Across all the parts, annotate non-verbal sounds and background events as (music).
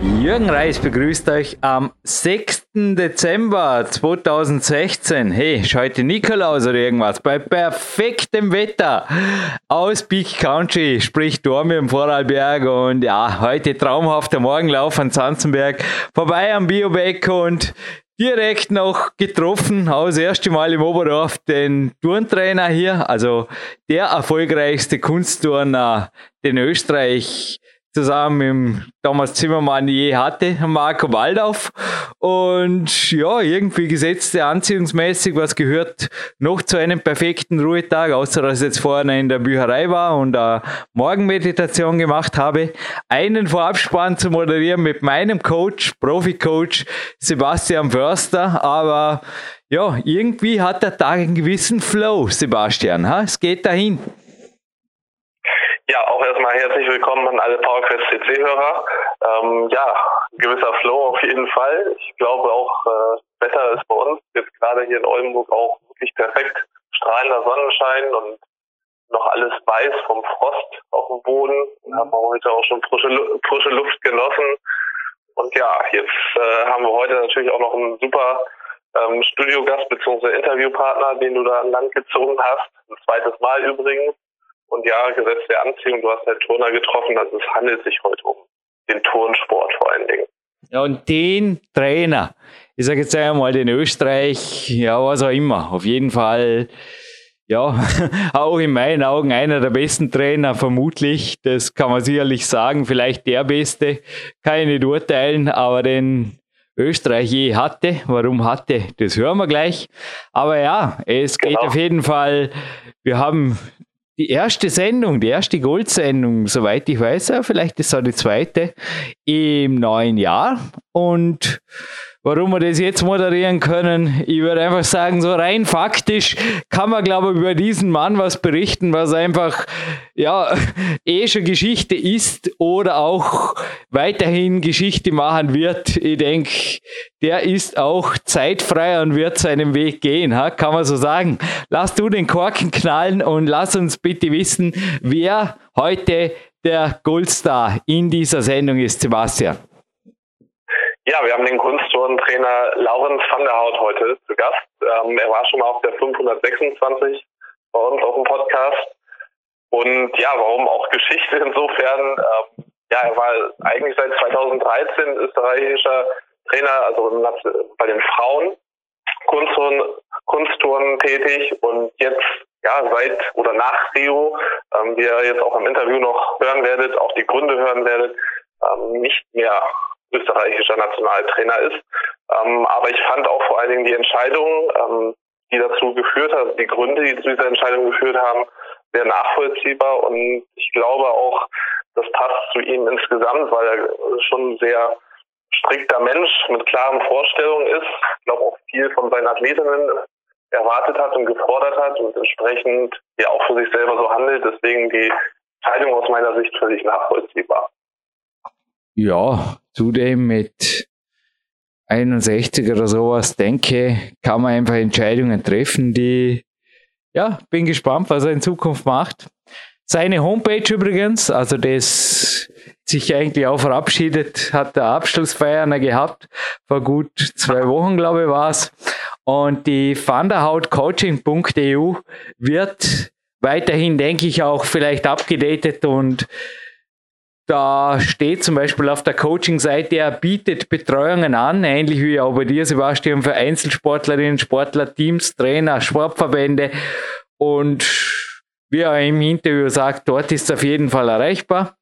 Jürgen Reis begrüßt euch am 6. Dezember 2016. Hey, ist heute Nikolaus oder irgendwas? Bei perfektem Wetter aus Peak Country, sprich Dormi im Vorarlberg und ja, heute traumhafter Morgenlauf an Zanzenberg, vorbei am Biobeck und direkt noch getroffen, auch das erste Mal im Oberdorf, den Turntrainer hier, also der erfolgreichste Kunstturner, den Österreich zusammen mit Thomas Zimmermann je hatte, Marco Waldorf. Und ja, irgendwie gesetzte anziehungsmäßig, was gehört noch zu einem perfekten Ruhetag, außer dass ich jetzt vorne in der Bücherei war und eine Morgenmeditation gemacht habe, einen Vorabspann zu moderieren mit meinem Coach, Profi-Coach Sebastian Förster, aber ja, irgendwie hat der Tag einen gewissen Flow, Sebastian. Es geht dahin. Ja, auch erstmal herzlich willkommen an alle PowerQuest CC-Hörer. Ähm, ja, gewisser Flow auf jeden Fall. Ich glaube auch, äh, Wetter ist bei uns jetzt gerade hier in Oldenburg auch wirklich perfekt. Strahlender Sonnenschein und noch alles weiß vom Frost auf dem Boden. Und haben wir heute auch schon frische, frische Luft genossen. Und ja, jetzt äh, haben wir heute natürlich auch noch einen super ähm, Studiogast bzw. Interviewpartner, den du da an Land gezogen hast. Ein zweites Mal übrigens. Und ja, Gesetz der Anziehung, du hast halt Turner getroffen, also es handelt sich heute um den Turnsport vor allen Dingen. Ja, und den Trainer, ich sage jetzt einmal den Österreich, ja, was auch immer, auf jeden Fall, ja, (laughs) auch in meinen Augen einer der besten Trainer, vermutlich, das kann man sicherlich sagen, vielleicht der beste, kann ich nicht urteilen, aber den Österreich je hatte. Warum hatte, das hören wir gleich. Aber ja, es geht genau. auf jeden Fall, wir haben die erste Sendung, die erste Goldsendung, soweit ich weiß, vielleicht ist es auch die zweite im neuen Jahr. Und warum wir das jetzt moderieren können. Ich würde einfach sagen, so rein faktisch kann man, glaube ich, über diesen Mann was berichten, was einfach, ja, (laughs) eh schon Geschichte ist oder auch weiterhin Geschichte machen wird. Ich denke, der ist auch zeitfrei und wird seinen Weg gehen, ha? kann man so sagen. Lass du den Korken knallen und lass uns bitte wissen, wer heute der Goldstar in dieser Sendung ist, Sebastian. Ja, wir haben den Kunstturntrainer Laurens van der Hout heute zu Gast. Ähm, er war schon mal auf der 526 bei uns auf dem Podcast. Und ja, warum auch Geschichte insofern? Ähm, ja, er war eigentlich seit 2013 österreichischer Trainer, also bei den Frauen Kunstturnen, Kunstturnen tätig und jetzt ja seit oder nach Rio, ähm, wie ihr jetzt auch im Interview noch hören werdet, auch die Gründe hören werdet, ähm, nicht mehr österreichischer Nationaltrainer ist. Ähm, aber ich fand auch vor allen Dingen die Entscheidung, ähm, die dazu geführt hat, die Gründe, die zu dieser Entscheidung geführt haben, sehr nachvollziehbar und ich glaube auch, das passt zu ihm insgesamt, weil er schon ein sehr strikter Mensch mit klaren Vorstellungen ist. Ich glaube auch viel von seinen Athletinnen erwartet hat und gefordert hat und entsprechend ja auch für sich selber so handelt. Deswegen die Entscheidung aus meiner Sicht völlig nachvollziehbar. Ja, zudem mit 61 oder sowas denke, kann man einfach Entscheidungen treffen, die, ja, bin gespannt, was er in Zukunft macht. Seine Homepage übrigens, also das sich eigentlich auch verabschiedet, hat der Abschlussfeier gehabt, vor gut zwei Wochen, glaube ich, war es. Und die vanderhautcoaching.eu wird weiterhin, denke ich, auch vielleicht abgedatet und da steht zum Beispiel auf der Coaching-Seite, er bietet Betreuungen an, ähnlich wie auch bei dir, Sebastian, für Einzelsportlerinnen, Sportler, Teams, Trainer, Sportverbände. Und wie er im Interview sagt, dort ist es auf jeden Fall erreichbar.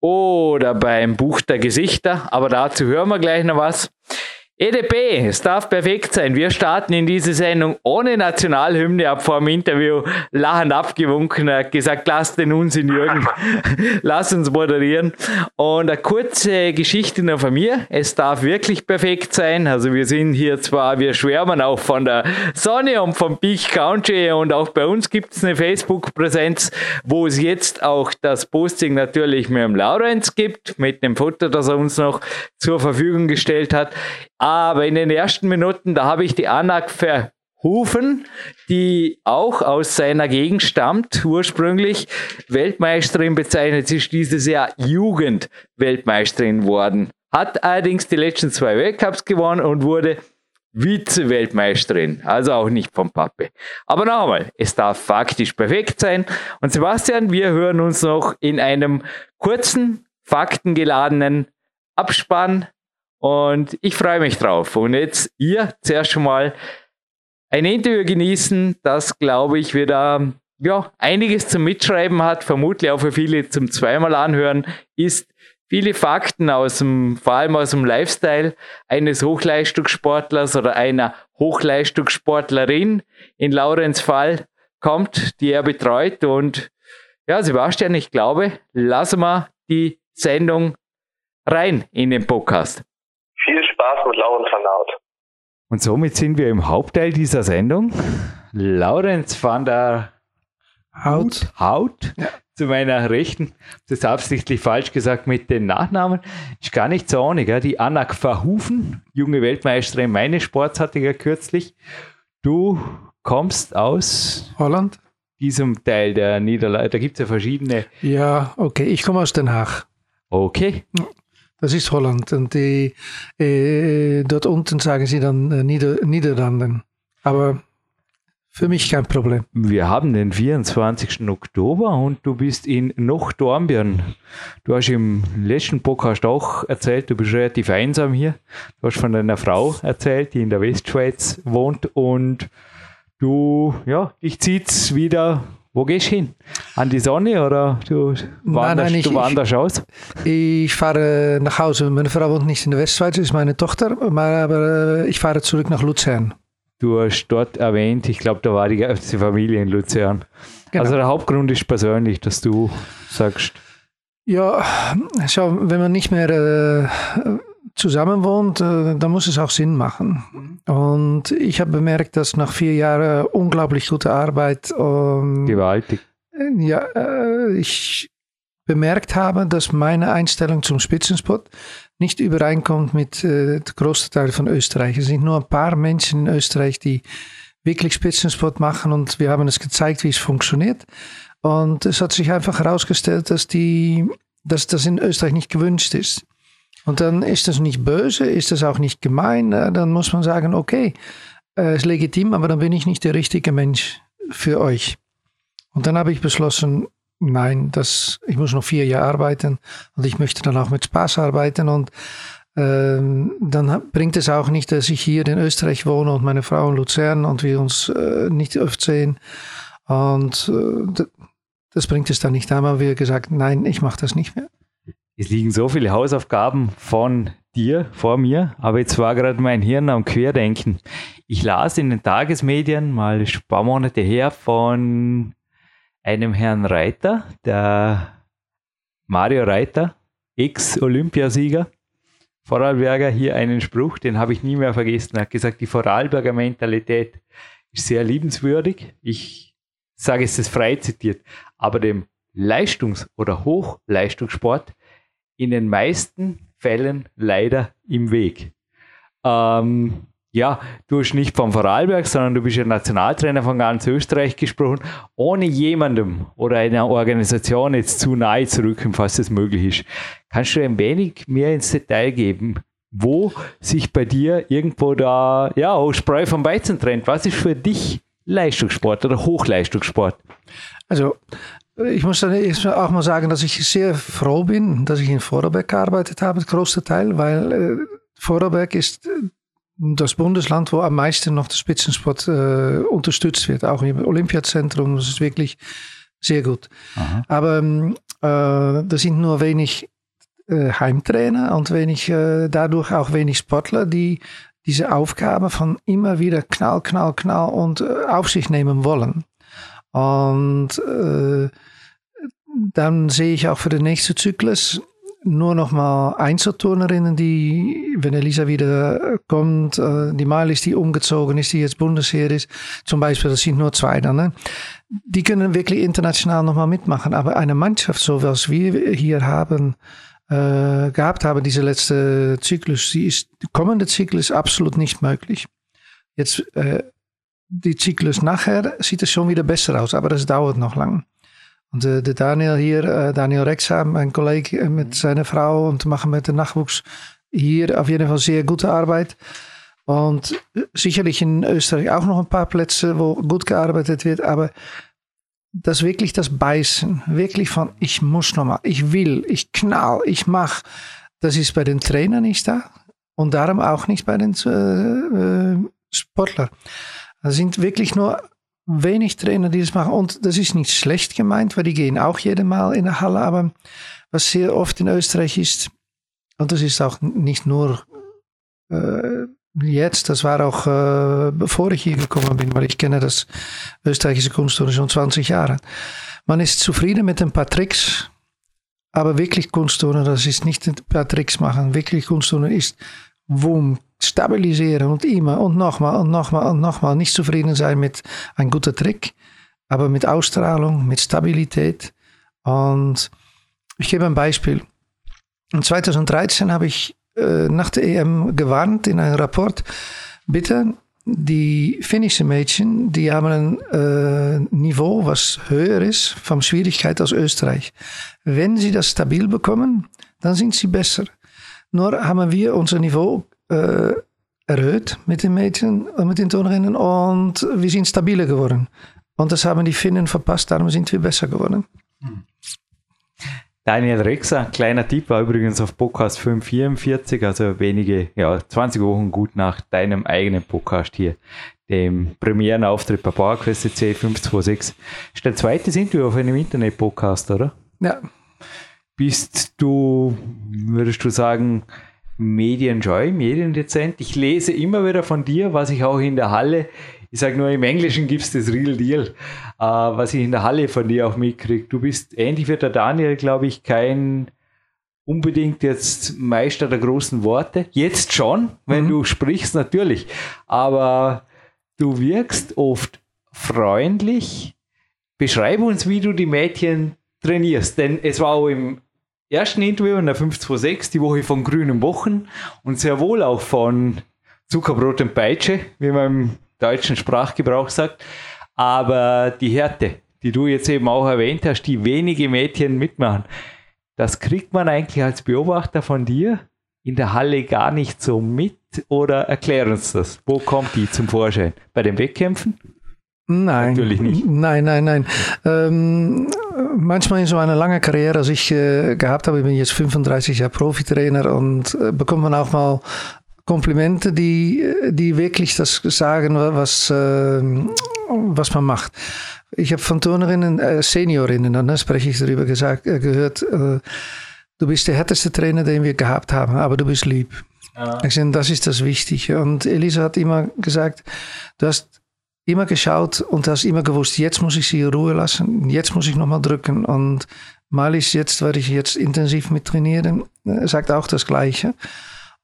Oder beim Buch der Gesichter, aber dazu hören wir gleich noch was. EDP, es darf perfekt sein. Wir starten in diese Sendung ohne Nationalhymne ab vor dem Interview lachend abgewunken. Er hat gesagt, lass den Unsinn, Jürgen. (laughs) lass uns moderieren. Und eine kurze Geschichte noch von mir. Es darf wirklich perfekt sein. Also wir sind hier zwar, wir schwärmen auch von der Sonne und vom Peak Country und auch bei uns gibt es eine Facebook-Präsenz, wo es jetzt auch das Posting natürlich mit dem Laurenz gibt, mit dem Foto, das er uns noch zur Verfügung gestellt hat. Aber in den ersten Minuten, da habe ich die Anak verhufen, die auch aus seiner Gegend stammt, ursprünglich Weltmeisterin bezeichnet, sie ist dieses Jahr Jugendweltmeisterin worden. Hat allerdings die letzten zwei Weltcups gewonnen und wurde Vize-Weltmeisterin, also auch nicht vom Pappe. Aber nochmal, es darf faktisch perfekt sein. Und Sebastian, wir hören uns noch in einem kurzen, faktengeladenen Abspann und ich freue mich drauf. Und jetzt ihr zuerst schon mal ein Interview genießen, das glaube ich wieder ja, einiges zum Mitschreiben hat, vermutlich auch für viele zum zweimal anhören, ist viele Fakten aus dem, vor allem aus dem Lifestyle eines Hochleistungssportlers oder einer Hochleistungssportlerin in Laurens Fall kommt, die er betreut. Und ja, Sebastian, ich glaube, lassen wir die Sendung rein in den Podcast. Der Haut. Und somit sind wir im Hauptteil dieser Sendung. Laurens van der Haut, Haut ja zu meiner Rechten, das ist absichtlich falsch gesagt mit den Nachnamen, ist gar nicht so ohne, gell? die Anna Verhufen, junge Weltmeisterin meines Sports hatte ich ja kürzlich. Du kommst aus Holland? Diesem Teil der Niederlande, da gibt es ja verschiedene. Ja, okay, ich komme aus Den Haag. Okay. Das ist Holland und die, äh, dort unten sagen sie dann äh, Nieder Niederlanden. Aber für mich kein Problem. Wir haben den 24. Oktober und du bist in Nochdornbirn. Du hast im letzten Podcast auch erzählt, du bist relativ einsam hier. Du hast von deiner Frau erzählt, die in der Westschweiz wohnt und du, ja, dich zieht's wieder wo gehst du hin? An die Sonne oder du wanderst, nein, nein, ich, du wanderst aus? Ich fahre nach Hause. Meine Frau wohnt nicht in der Westschweiz, ist meine Tochter, aber ich fahre zurück nach Luzern. Du hast dort erwähnt, ich glaube, da war die ganze Familie in Luzern. Genau. Also der Hauptgrund ist persönlich, dass du sagst. Ja, schau, wenn man nicht mehr äh, zusammen wohnt, äh, dann muss es auch Sinn machen. Und ich habe bemerkt, dass nach vier Jahren unglaublich gute Arbeit. Ähm, Gewaltig. Ja, äh, ich bemerkt habe, dass meine Einstellung zum Spitzensport nicht übereinkommt mit äh, der großen Teil von Österreich. Es sind nur ein paar Menschen in Österreich, die wirklich Spitzensport machen und wir haben es gezeigt, wie es funktioniert. Und es hat sich einfach herausgestellt, dass, die, dass das in Österreich nicht gewünscht ist. Und dann ist das nicht böse, ist das auch nicht gemein. Äh, dann muss man sagen, okay, äh, ist legitim, aber dann bin ich nicht der richtige Mensch für euch. Und dann habe ich beschlossen, nein, das, ich muss noch vier Jahre arbeiten und ich möchte dann auch mit Spaß arbeiten und ähm, dann bringt es auch nicht, dass ich hier in Österreich wohne und meine Frau in Luzern und wir uns äh, nicht oft sehen. Und äh, das bringt es dann nicht. Da haben wir gesagt, nein, ich mache das nicht mehr. Es liegen so viele Hausaufgaben von dir vor mir, aber jetzt war gerade mein Hirn am Querdenken. Ich las in den Tagesmedien mal ein paar Monate her von einem Herrn Reiter, der Mario Reiter, Ex-Olympiasieger, Vorarlberger, hier einen Spruch, den habe ich nie mehr vergessen. Er hat gesagt, die Vorarlberger Mentalität ist sehr liebenswürdig. Ich sage es ist frei zitiert, aber dem Leistungs- oder Hochleistungssport in den meisten Fällen leider im Weg. Ähm, ja, du hast nicht vom Vorarlberg, sondern du bist ja Nationaltrainer von ganz Österreich gesprochen, ohne jemandem oder einer Organisation jetzt zu nahe zu rücken, falls es möglich ist. Kannst du ein wenig mehr ins Detail geben, wo sich bei dir irgendwo da, ja, Spreu vom Weizen trennt? Was ist für dich Leistungssport oder Hochleistungssport? Also, ich muss dann auch mal sagen, dass ich sehr froh bin, dass ich in Vorarlberg gearbeitet habe, große Teil, weil äh, Vorarlberg ist das Bundesland, wo am meisten noch der Spitzensport äh, unterstützt wird, auch im Olympiazentrum. Das ist wirklich sehr gut. Aha. Aber äh, da sind nur wenig äh, Heimtrainer und wenig, äh, dadurch auch wenig Sportler, die diese Aufgabe von immer wieder Knall, Knall, Knall und äh, auf sich nehmen wollen. Und äh, dann sehe ich auch für den nächsten Zyklus nur noch mal Einzelturnerinnen, die, wenn Elisa wieder kommt, äh, die Malis, die umgezogen ist, die jetzt Bundesheer ist, zum Beispiel, das sind nur zwei dann, ne? die können wirklich international noch mal mitmachen. Aber eine Mannschaft, so was wir hier haben, äh, gehabt habe, diese letzte Zyklus, die ist, die kommende Zyklus absolut nicht möglich. Jetzt, äh, die Zyklus nachher sieht es schon wieder besser aus, aber das dauert noch lang. Und äh, der Daniel hier, äh, Daniel Rexa, mein Kollege äh, mit seiner Frau und machen mit dem Nachwuchs hier auf jeden Fall sehr gute Arbeit. Und sicherlich in Österreich auch noch ein paar Plätze, wo gut gearbeitet wird, aber das wirklich das Beißen, wirklich von ich muss nochmal, ich will, ich knall, ich mach, das ist bei den Trainern nicht da und darum auch nicht bei den äh, Sportlern. Es sind wirklich nur wenig Trainer, die das machen und das ist nicht schlecht gemeint, weil die gehen auch jedes Mal in der Halle, aber was sehr oft in Österreich ist, und das ist auch nicht nur äh, jetzt, das war auch äh, bevor ich hier gekommen bin, weil ich kenne das österreichische Kunstturnen schon 20 Jahre. Man ist zufrieden mit ein paar Tricks, aber wirklich Kunstturnen, das ist nicht ein paar Tricks machen. Wirklich Kunstturnen ist Wum, stabilisieren und immer und nochmal und nochmal und nochmal. Nicht zufrieden sein mit einem guten Trick, aber mit Ausstrahlung, mit Stabilität. Und ich gebe ein Beispiel. In 2013 habe ich äh, nach der EM gewarnt in einem Rapport, bitte, die finnischen Mädchen, die haben ein äh, Niveau, was höher ist vom Schwierigkeit als Österreich. Wenn sie das stabil bekommen, dann sind sie besser. Nur haben wir unser Niveau äh, erhöht mit den Mädchen und mit den Turnerinnen und wir sind stabiler geworden. Und das haben die Finnen verpasst, darum sind wir besser geworden. Daniel Rexer, kleiner Tipp, war übrigens auf Podcast 544, also wenige, ja, 20 Wochen gut nach deinem eigenen Podcast hier, dem Premierenauftritt bei PowerQuest C 526. Ist der zweite Interview auf einem Internet-Podcast, oder? Ja. Bist du, würdest du sagen, Medienjoy, mediendezent? Ich lese immer wieder von dir, was ich auch in der Halle ich sage nur, im Englischen gibt es das Real Deal, äh, was ich in der Halle von dir auch mitkriege. Du bist ähnlich wie der Daniel, glaube ich, kein unbedingt jetzt Meister der großen Worte. Jetzt schon, wenn mhm. du sprichst, natürlich. Aber du wirkst oft freundlich. Beschreib uns, wie du die Mädchen trainierst. Denn es war auch im ersten Interview in der 526 die Woche von grünen Wochen und sehr wohl auch von Zuckerbrot und Peitsche, wie man im deutschen Sprachgebrauch sagt. Aber die Härte, die du jetzt eben auch erwähnt hast, die wenige Mädchen mitmachen, das kriegt man eigentlich als Beobachter von dir in der Halle gar nicht so mit oder erklär uns das. Wo kommt die zum Vorschein? Bei den Wettkämpfen? Nein. Natürlich nicht. Nein, nein, nein. Ähm, manchmal in so einer langen Karriere, als ich äh, gehabt habe, ich bin jetzt 35 Jahre Profitrainer und äh, bekommt man auch mal Komplimente, die, die wirklich das sagen, was, äh, was man macht. Ich habe von Turnerinnen, äh, Seniorinnen, und da spreche ich darüber gesagt, äh, gehört, äh, du bist der härteste Trainer, den wir gehabt haben, aber du bist lieb. Ja. Ich sage, das ist das Wichtige. Und Elisa hat immer gesagt, du hast immer geschaut und hast immer gewusst, jetzt muss ich sie in Ruhe lassen, jetzt muss ich nochmal drücken. Und Malis jetzt, weil ich jetzt intensiv mit trainieren, sagt auch das Gleiche.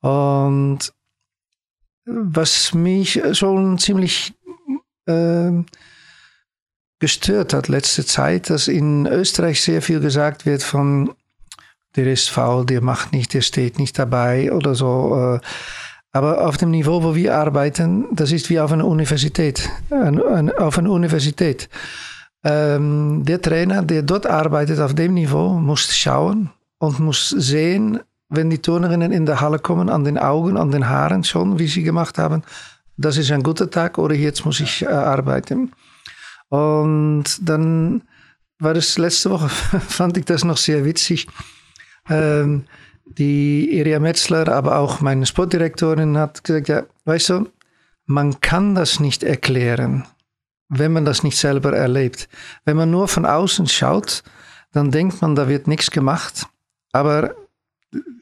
Und was mich schon ziemlich äh, gestört hat letzte Zeit, dass in Österreich sehr viel gesagt wird von der ist faul, der macht nicht, der steht nicht dabei oder so. Äh, aber auf dem Niveau, wo wir arbeiten, das ist wie auf einer Universität. Auf einer Universität. Ähm, der Trainer, der dort arbeitet auf dem Niveau, muss schauen und muss sehen, wenn die Turnerinnen in der Halle kommen, an den Augen, an den Haaren schon, wie sie gemacht haben, das ist ein guter Tag oder jetzt muss ich äh, arbeiten. Und dann war das letzte Woche, (laughs) fand ich das noch sehr witzig. Ähm, die Iria Metzler, aber auch meine Sportdirektorin hat gesagt, ja, weißt du, man kann das nicht erklären, wenn man das nicht selber erlebt. Wenn man nur von außen schaut, dann denkt man, da wird nichts gemacht. Aber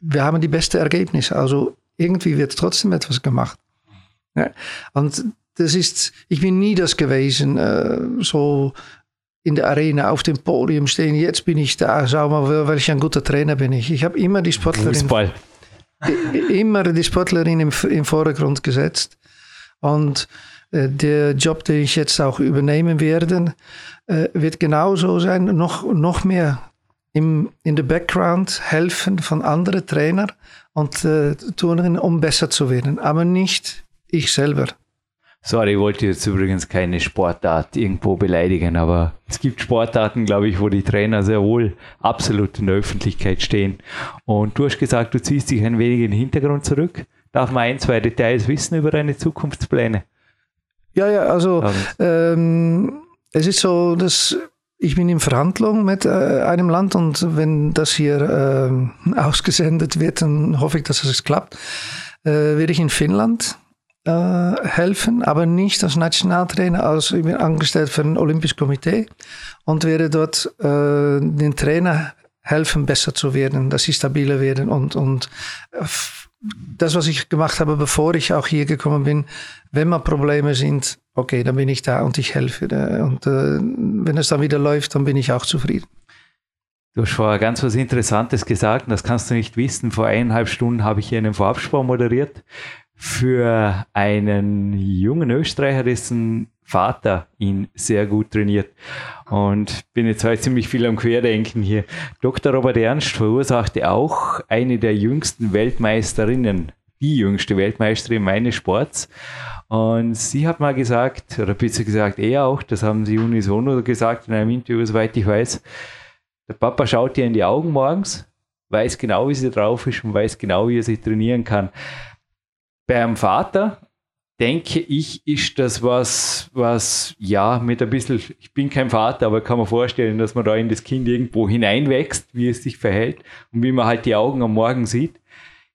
wir haben die beste Ergebnisse. Also irgendwie wird trotzdem etwas gemacht. Ja. Und das ist, ich bin nie das gewesen, äh, so in der Arena auf dem Podium stehen. Jetzt bin ich da, schau mal, welch ein guter Trainer bin ich. Ich habe immer die Sportlerin, Fußball. immer die Sportlerin im, im Vordergrund gesetzt. Und äh, der Job, den ich jetzt auch übernehmen werde, äh, wird genauso sein, noch, noch mehr im, in der Background helfen von anderen Trainern und äh, Turnerinnen, um besser zu werden, aber nicht ich selber. Sorry, ich wollte jetzt übrigens keine Sportart irgendwo beleidigen, aber es gibt Sportarten, glaube ich, wo die Trainer sehr wohl absolut in der Öffentlichkeit stehen. Und du hast gesagt, du ziehst dich ein wenig in den Hintergrund zurück. Darf man ein, zwei Details wissen über deine Zukunftspläne? Ja, ja, also ähm, es ist so, dass ich bin in Verhandlung mit äh, einem Land und wenn das hier äh, (laughs) ausgesendet wird, dann hoffe ich, dass es klappt, äh, werde ich in Finnland äh, helfen, aber nicht als Nationaltrainer, als ich bin angestellt für ein Olympisches Komitee und werde dort äh, den Trainer helfen, besser zu werden, dass sie stabiler werden und, und das, was ich gemacht habe, bevor ich auch hier gekommen bin, wenn mal Probleme sind, okay, dann bin ich da und ich helfe. Und äh, wenn es dann wieder läuft, dann bin ich auch zufrieden. Du hast vorher ganz was Interessantes gesagt, und das kannst du nicht wissen. Vor eineinhalb Stunden habe ich hier einen Vorabspar moderiert für einen jungen Österreicher, dessen Vater ihn sehr gut trainiert. Und bin jetzt heute ziemlich viel am Querdenken hier. Dr. Robert Ernst verursachte auch eine der jüngsten Weltmeisterinnen, die jüngste Weltmeisterin meines Sports. Und sie hat mal gesagt, oder besser gesagt, er auch, das haben sie unisono gesagt in einem Interview, soweit ich weiß, der Papa schaut ihr in die Augen morgens, weiß genau, wie sie drauf ist und weiß genau, wie er sie trainieren kann beim Vater denke ich, ist das was, was ja mit ein bisschen, ich bin kein Vater, aber kann man vorstellen, dass man da in das Kind irgendwo hineinwächst, wie es sich verhält und wie man halt die Augen am Morgen sieht.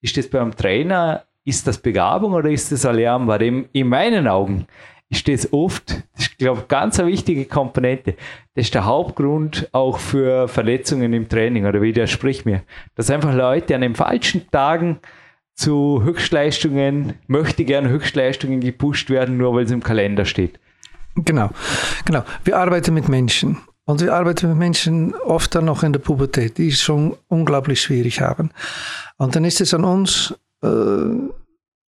Ist das beim Trainer, ist das Begabung oder ist das Alarm? Weil in, in meinen Augen ist das oft, ich glaube, ganz eine wichtige Komponente. Das ist der Hauptgrund auch für Verletzungen im Training oder widersprich mir. Dass einfach Leute an den falschen Tagen zu Höchstleistungen, möchte gerne Höchstleistungen gepusht werden, nur weil es im Kalender steht. Genau, genau. Wir arbeiten mit Menschen. Und wir arbeiten mit Menschen oft dann noch in der Pubertät, die es schon unglaublich schwierig haben. Und dann ist es an uns, äh,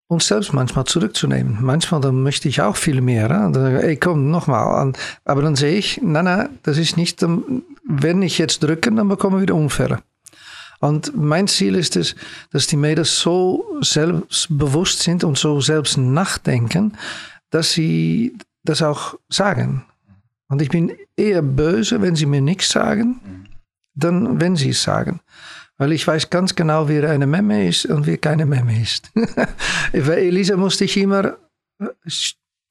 uns selbst manchmal zurückzunehmen. Manchmal dann möchte ich auch viel mehr. Dann sage ich, ey, komm, nochmal. Aber dann sehe ich, nein, nein, das ist nicht, wenn ich jetzt drücke, dann bekommen wir wieder Unfälle. Und mein Ziel ist es, dass die Mädels so selbstbewusst sind und so selbst nachdenken, dass sie das auch sagen. Und ich bin eher böse, wenn sie mir nichts sagen, dann wenn sie es sagen. Weil ich weiß ganz genau, wer eine Memme ist und wer keine Memme ist. Bei (laughs) Elisa musste ich immer,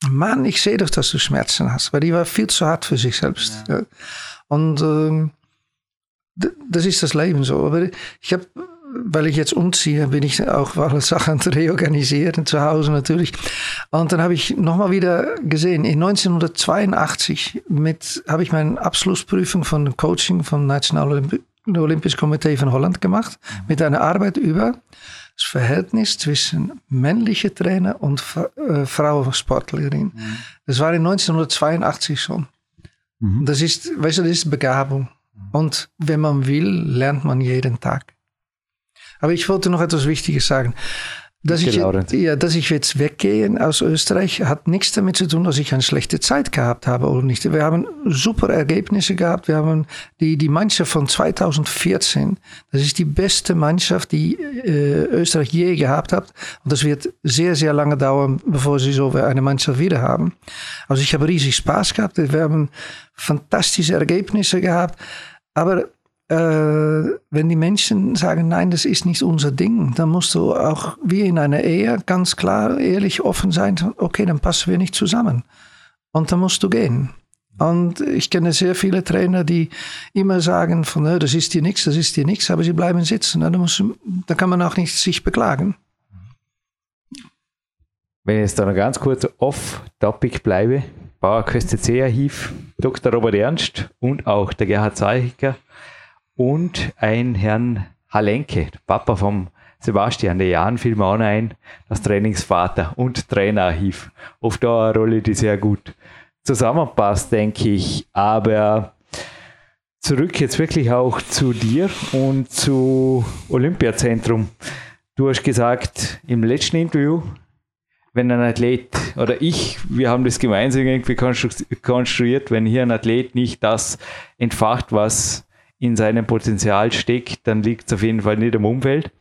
Mann, ich sehe doch, dass du Schmerzen hast. Weil die war viel zu hart für sich selbst. Ja. Und ähm, das ist das Leben so. Aber ich habe, weil ich jetzt umziehe, bin ich auch alle Sachen reorganisieren, zu Hause natürlich. Und dann habe ich nochmal wieder gesehen, in 1982 mit, habe ich meine Abschlussprüfung von Coaching vom National Olympisch Komitee von Holland gemacht, mit einer Arbeit über das Verhältnis zwischen männlichen Trainer und äh, Frauensportlerin. Mhm. Das war in 1982 schon. Mhm. Das ist, weißt du, das ist Begabung. Und wenn man will, lernt man jeden Tag. Aber ich wollte noch etwas Wichtiges sagen. Dass ich, ja, dass ich jetzt weggehe aus Österreich, hat nichts damit zu tun, dass ich eine schlechte Zeit gehabt habe oder nicht. Wir haben super Ergebnisse gehabt. Wir haben die, die Mannschaft von 2014. Das ist die beste Mannschaft, die äh, Österreich je gehabt hat. Und das wird sehr, sehr lange dauern, bevor sie so eine Mannschaft wieder haben. Also ich habe riesig Spaß gehabt. Wir haben fantastische Ergebnisse gehabt. Aber äh, wenn die Menschen sagen, nein, das ist nicht unser Ding, dann musst du auch wie in einer Ehe ganz klar, ehrlich, offen sein, okay, dann passen wir nicht zusammen. Und dann musst du gehen. Und ich kenne sehr viele Trainer, die immer sagen, von, das ist dir nichts, das ist dir nichts, aber sie bleiben sitzen. Da, muss, da kann man auch nicht sich beklagen. Wenn ich jetzt da noch ganz kurz off-topic bleibe, Bauer C-Archiv, Dr. Robert Ernst und auch der Gerhard Zeichiger und ein Herrn Halenke, Papa vom Sebastian, der Jan fiel mir auch ein, das Trainingsvater und Trainerarchiv. Oft auch eine Rolle, die sehr gut zusammenpasst, denke ich. Aber zurück jetzt wirklich auch zu dir und zu Olympiazentrum. Du hast gesagt im letzten Interview, wenn ein Athlet oder ich, wir haben das gemeinsam irgendwie konstruiert, wenn hier ein Athlet nicht das entfacht, was in seinem Potenzial steckt, dann liegt es auf jeden Fall nicht am Umfeld.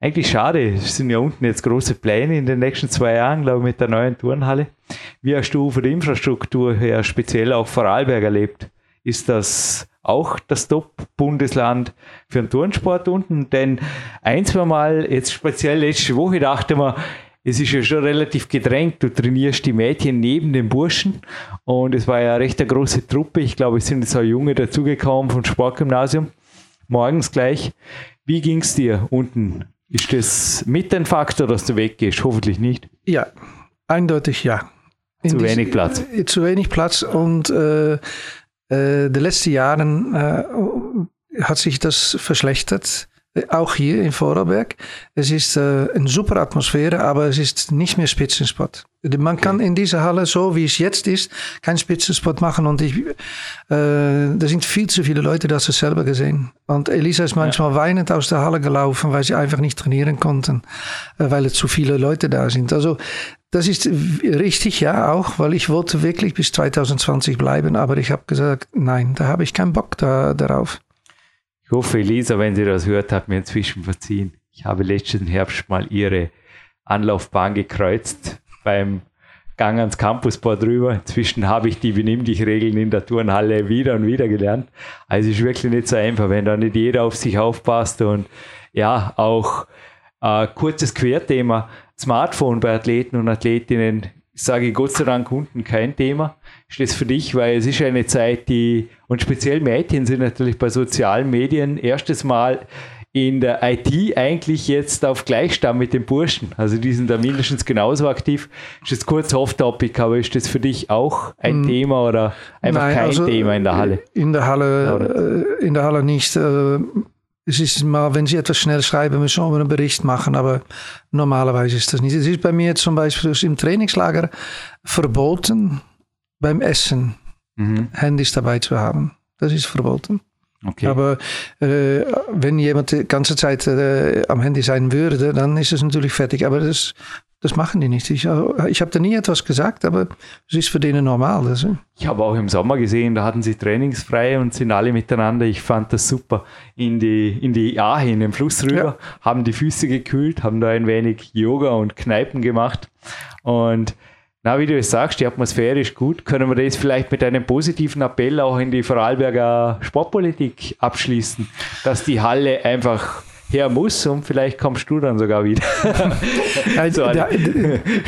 Eigentlich schade, es sind ja unten jetzt große Pläne in den nächsten zwei Jahren, glaube ich, mit der neuen Turnhalle. Wie hast du von der Infrastruktur her speziell auch Vorarlberg erlebt? Ist das auch das Top-Bundesland für den Turnsport unten? Denn ein, zwei Mal, jetzt speziell letzte Woche, dachte man, es ist ja schon relativ gedrängt. Du trainierst die Mädchen neben den Burschen und es war ja recht eine große Truppe. Ich glaube, es sind jetzt auch Junge dazugekommen vom Sportgymnasium. Morgens gleich. Wie ging es dir unten ist das mit ein Faktor, dass du weggehst? Hoffentlich nicht. Ja, eindeutig ja. In zu wenig Platz. Äh, zu wenig Platz und äh, äh, die letzten Jahren äh, hat sich das verschlechtert. Auch hier in Vorarlberg. Es ist äh, eine super Atmosphäre, aber es ist nicht mehr Spitzenspot. Man okay. kann in dieser Halle, so wie es jetzt ist, keinen Spitzenspot machen. Und ich, äh, da sind viel zu viele Leute, das hast selber gesehen. Und Elisa ist manchmal ja. weinend aus der Halle gelaufen, weil sie einfach nicht trainieren konnten, äh, weil es zu viele Leute da sind. Also das ist richtig, ja, auch, weil ich wollte wirklich bis 2020 bleiben, aber ich habe gesagt, nein, da habe ich keinen Bock da, darauf. Ich hoffe, Elisa, wenn sie das hört, hat mir inzwischen verziehen. Ich habe letzten Herbst mal ihre Anlaufbahn gekreuzt beim Gang ans Campusboard rüber. Inzwischen habe ich die Benimm dich Regeln in der Turnhalle wieder und wieder gelernt. Also es ist wirklich nicht so einfach, wenn da nicht jeder auf sich aufpasst und ja, auch äh, kurzes Querthema. Smartphone bei Athleten und Athletinnen sage Gott sei Dank unten kein Thema. Ist das für dich, weil es ist eine Zeit, die, und speziell Mädchen sind natürlich bei sozialen Medien erstes Mal in der IT eigentlich jetzt auf Gleichstand mit den Burschen. Also die sind da mindestens genauso aktiv. Ist das kurz Off-Topic, aber ist das für dich auch ein hm. Thema oder einfach Nein, kein also Thema in der Halle? In der Halle, äh, in der Halle nicht. Äh, es ist mal, wenn Sie etwas schnell schreiben müssen, wir einen Bericht machen, aber normalerweise ist das nicht. Es ist bei mir zum Beispiel im Trainingslager verboten, beim Essen mhm. Handys dabei zu haben. Das ist verboten. Okay. Aber äh, wenn jemand die ganze Zeit äh, am Handy sein würde, dann ist es natürlich fertig. Aber das, das machen die nicht. Ich, ich habe da nie etwas gesagt, aber es ist für denen normal. Also. Ich habe auch im Sommer gesehen, da hatten sie trainingsfrei und sind alle miteinander. Ich fand das super. In die, in die Ahe, in den Fluss rüber, ja. haben die Füße gekühlt, haben da ein wenig Yoga und Kneipen gemacht. Und na, wie du es sagst, die Atmosphäre ist gut. Können wir das vielleicht mit einem positiven Appell auch in die Vorarlberger Sportpolitik abschließen, dass die Halle einfach her muss und vielleicht kommst du dann sogar wieder. (laughs) so da,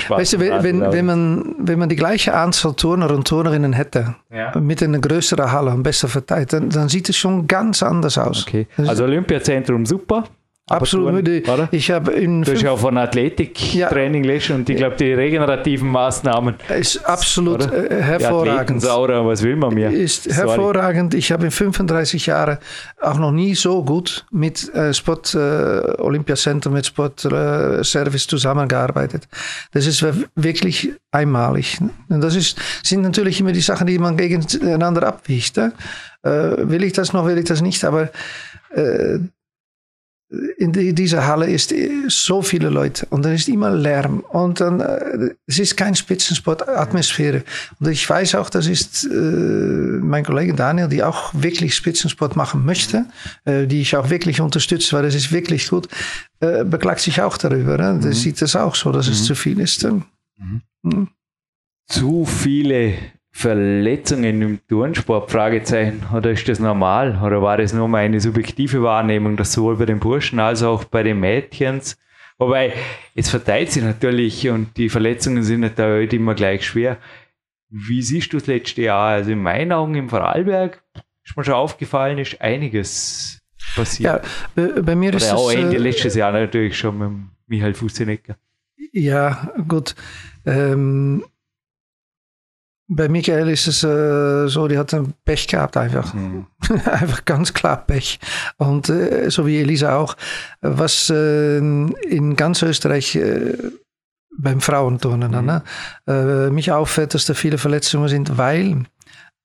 weißt du, wenn, wenn, man, wenn man die gleiche Anzahl Turner und Turnerinnen hätte, ja. mit einer größeren Halle und besser verteilt, dann, dann sieht es schon ganz anders aus. Okay. Also Olympiazentrum super, Absolut. Touren, ich habe in du hast ja auch von Athletiktraining ja. lesen und ich glaube, die regenerativen Maßnahmen. Ist absolut oder? Äh, hervorragend. Saurer, was will man mehr? Ist Sorry. hervorragend. Ich habe in 35 Jahren auch noch nie so gut mit äh, Sport äh, Olympiazentrum, mit Sport äh, Service zusammengearbeitet. Das ist wirklich einmalig. Und das ist, sind natürlich immer die Sachen, die man gegeneinander abwiegt. Äh? will ich das noch, will ich das nicht, aber in die, dieser Halle ist so viele Leute und dann ist immer Lärm und dann äh, es ist kein Spitzensport-Atmosphäre. Und ich weiß auch, das ist äh, mein Kollege Daniel, die auch wirklich Spitzensport machen möchte, äh, die ich auch wirklich unterstütze, weil das ist wirklich gut, äh, beklagt sich auch darüber. Ne? Das mhm. sieht das auch so, dass mhm. es zu viel ist. Mhm. mhm. Zu viele Verletzungen im Turnsport? Fragezeichen. Oder ist das normal? Oder war das nur meine subjektive Wahrnehmung, dass sowohl bei den Burschen als auch bei den Mädchens? Wobei, es verteilt sich natürlich und die Verletzungen sind nicht halt immer gleich schwer. Wie siehst du das letzte Jahr? Also in meinen Augen im Vorarlberg ist mir schon aufgefallen, ist einiges passiert. Ja, bei, bei mir Oder ist auch es, Ende äh, letztes Jahr natürlich schon mit Michael Fusenecker. Ja, gut. Ähm, bei Michael ist es äh, so, die hat ein Pech gehabt einfach. Mhm. (laughs) einfach ganz klar Pech. Und äh, so wie Elisa auch, was äh, in ganz Österreich äh, beim Frauenturnen mhm. ne, äh, mich auffällt, dass da viele Verletzungen sind, weil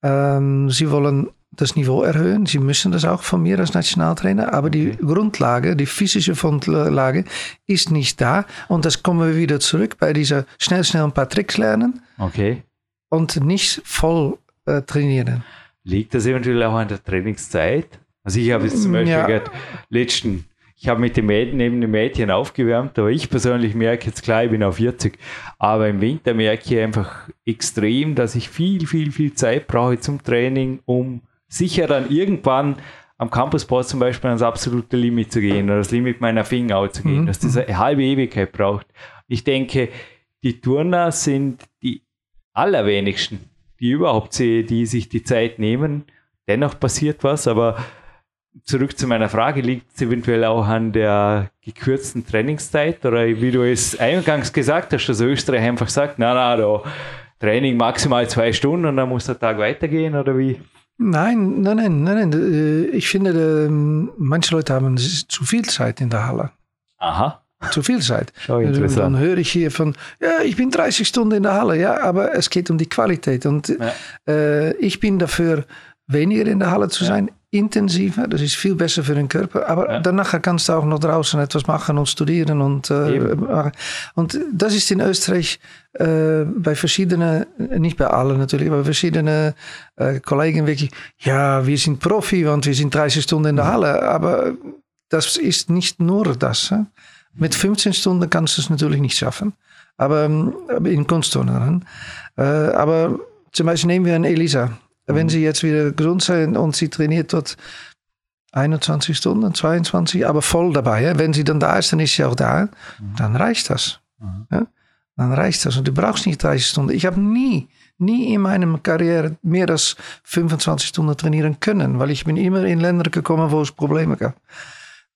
ähm, sie wollen das Niveau erhöhen. Sie müssen das auch von mir als Nationaltrainer, aber die okay. Grundlage, die physische Grundlage ist nicht da. Und das kommen wir wieder zurück bei dieser schnell, schnell ein paar Tricks lernen. Okay und nicht voll äh, trainieren. Liegt das eventuell auch an der Trainingszeit? Also ich habe jetzt zum Beispiel ja. letzten, ich habe mit dem Mädchen, neben dem Mädchen aufgewärmt, aber ich persönlich merke jetzt klar, ich bin auf 40, aber im Winter merke ich einfach extrem, dass ich viel, viel, viel Zeit brauche zum Training, um sicher dann irgendwann am Campusport zum Beispiel ans absolute Limit zu gehen oder das Limit meiner Finger zu gehen, mhm. dass das eine halbe Ewigkeit braucht. Ich denke, die Turner sind allerwenigsten, die überhaupt sehe, die sich die Zeit nehmen. Dennoch passiert was, aber zurück zu meiner Frage, liegt es eventuell auch an der gekürzten Trainingszeit oder wie du es eingangs gesagt hast, dass Österreich einfach sagt, na, na, da Training maximal zwei Stunden und dann muss der Tag weitergehen oder wie? Nein, nein, nein, nein, nein. Äh, ich finde, ähm, manche Leute haben zu viel Zeit in der Halle. Aha. Zu viel Zeit. (laughs) Interessant. Dann höre ich hier von, ja, ich bin 30 Stunden in der Halle, ja, aber es geht um die Qualität. Und ja. äh, ich bin dafür, weniger in der Halle zu ja. sein, intensiver. Das ist viel besser für den Körper. Aber ja. danach kannst du auch noch draußen etwas machen und studieren. Und, äh, und das ist in Österreich äh, bei verschiedenen, nicht bei allen natürlich, aber verschiedenen äh, Kollegen wirklich, ja, wir sind Profi, und wir sind 30 Stunden in der Halle. Aber das ist nicht nur das. Hè? Mit 15 Stunden kannst du es natürlich nicht schaffen. Aber, aber in Kunstturnen. Äh, aber zum Beispiel nehmen wir einen Elisa. Wenn sie jetzt wieder gesund sind und sie trainiert dort 21 Stunden, 22, aber voll dabei. Wenn sie dann da ist, dann ist sie auch da. Dann reicht das. Ja? Dann reicht das. Und du brauchst nicht 30 Stunden. Ich habe nie, nie in meiner Karriere mehr als 25 Stunden trainieren können, weil ich bin immer in Länder gekommen, wo es Probleme gab.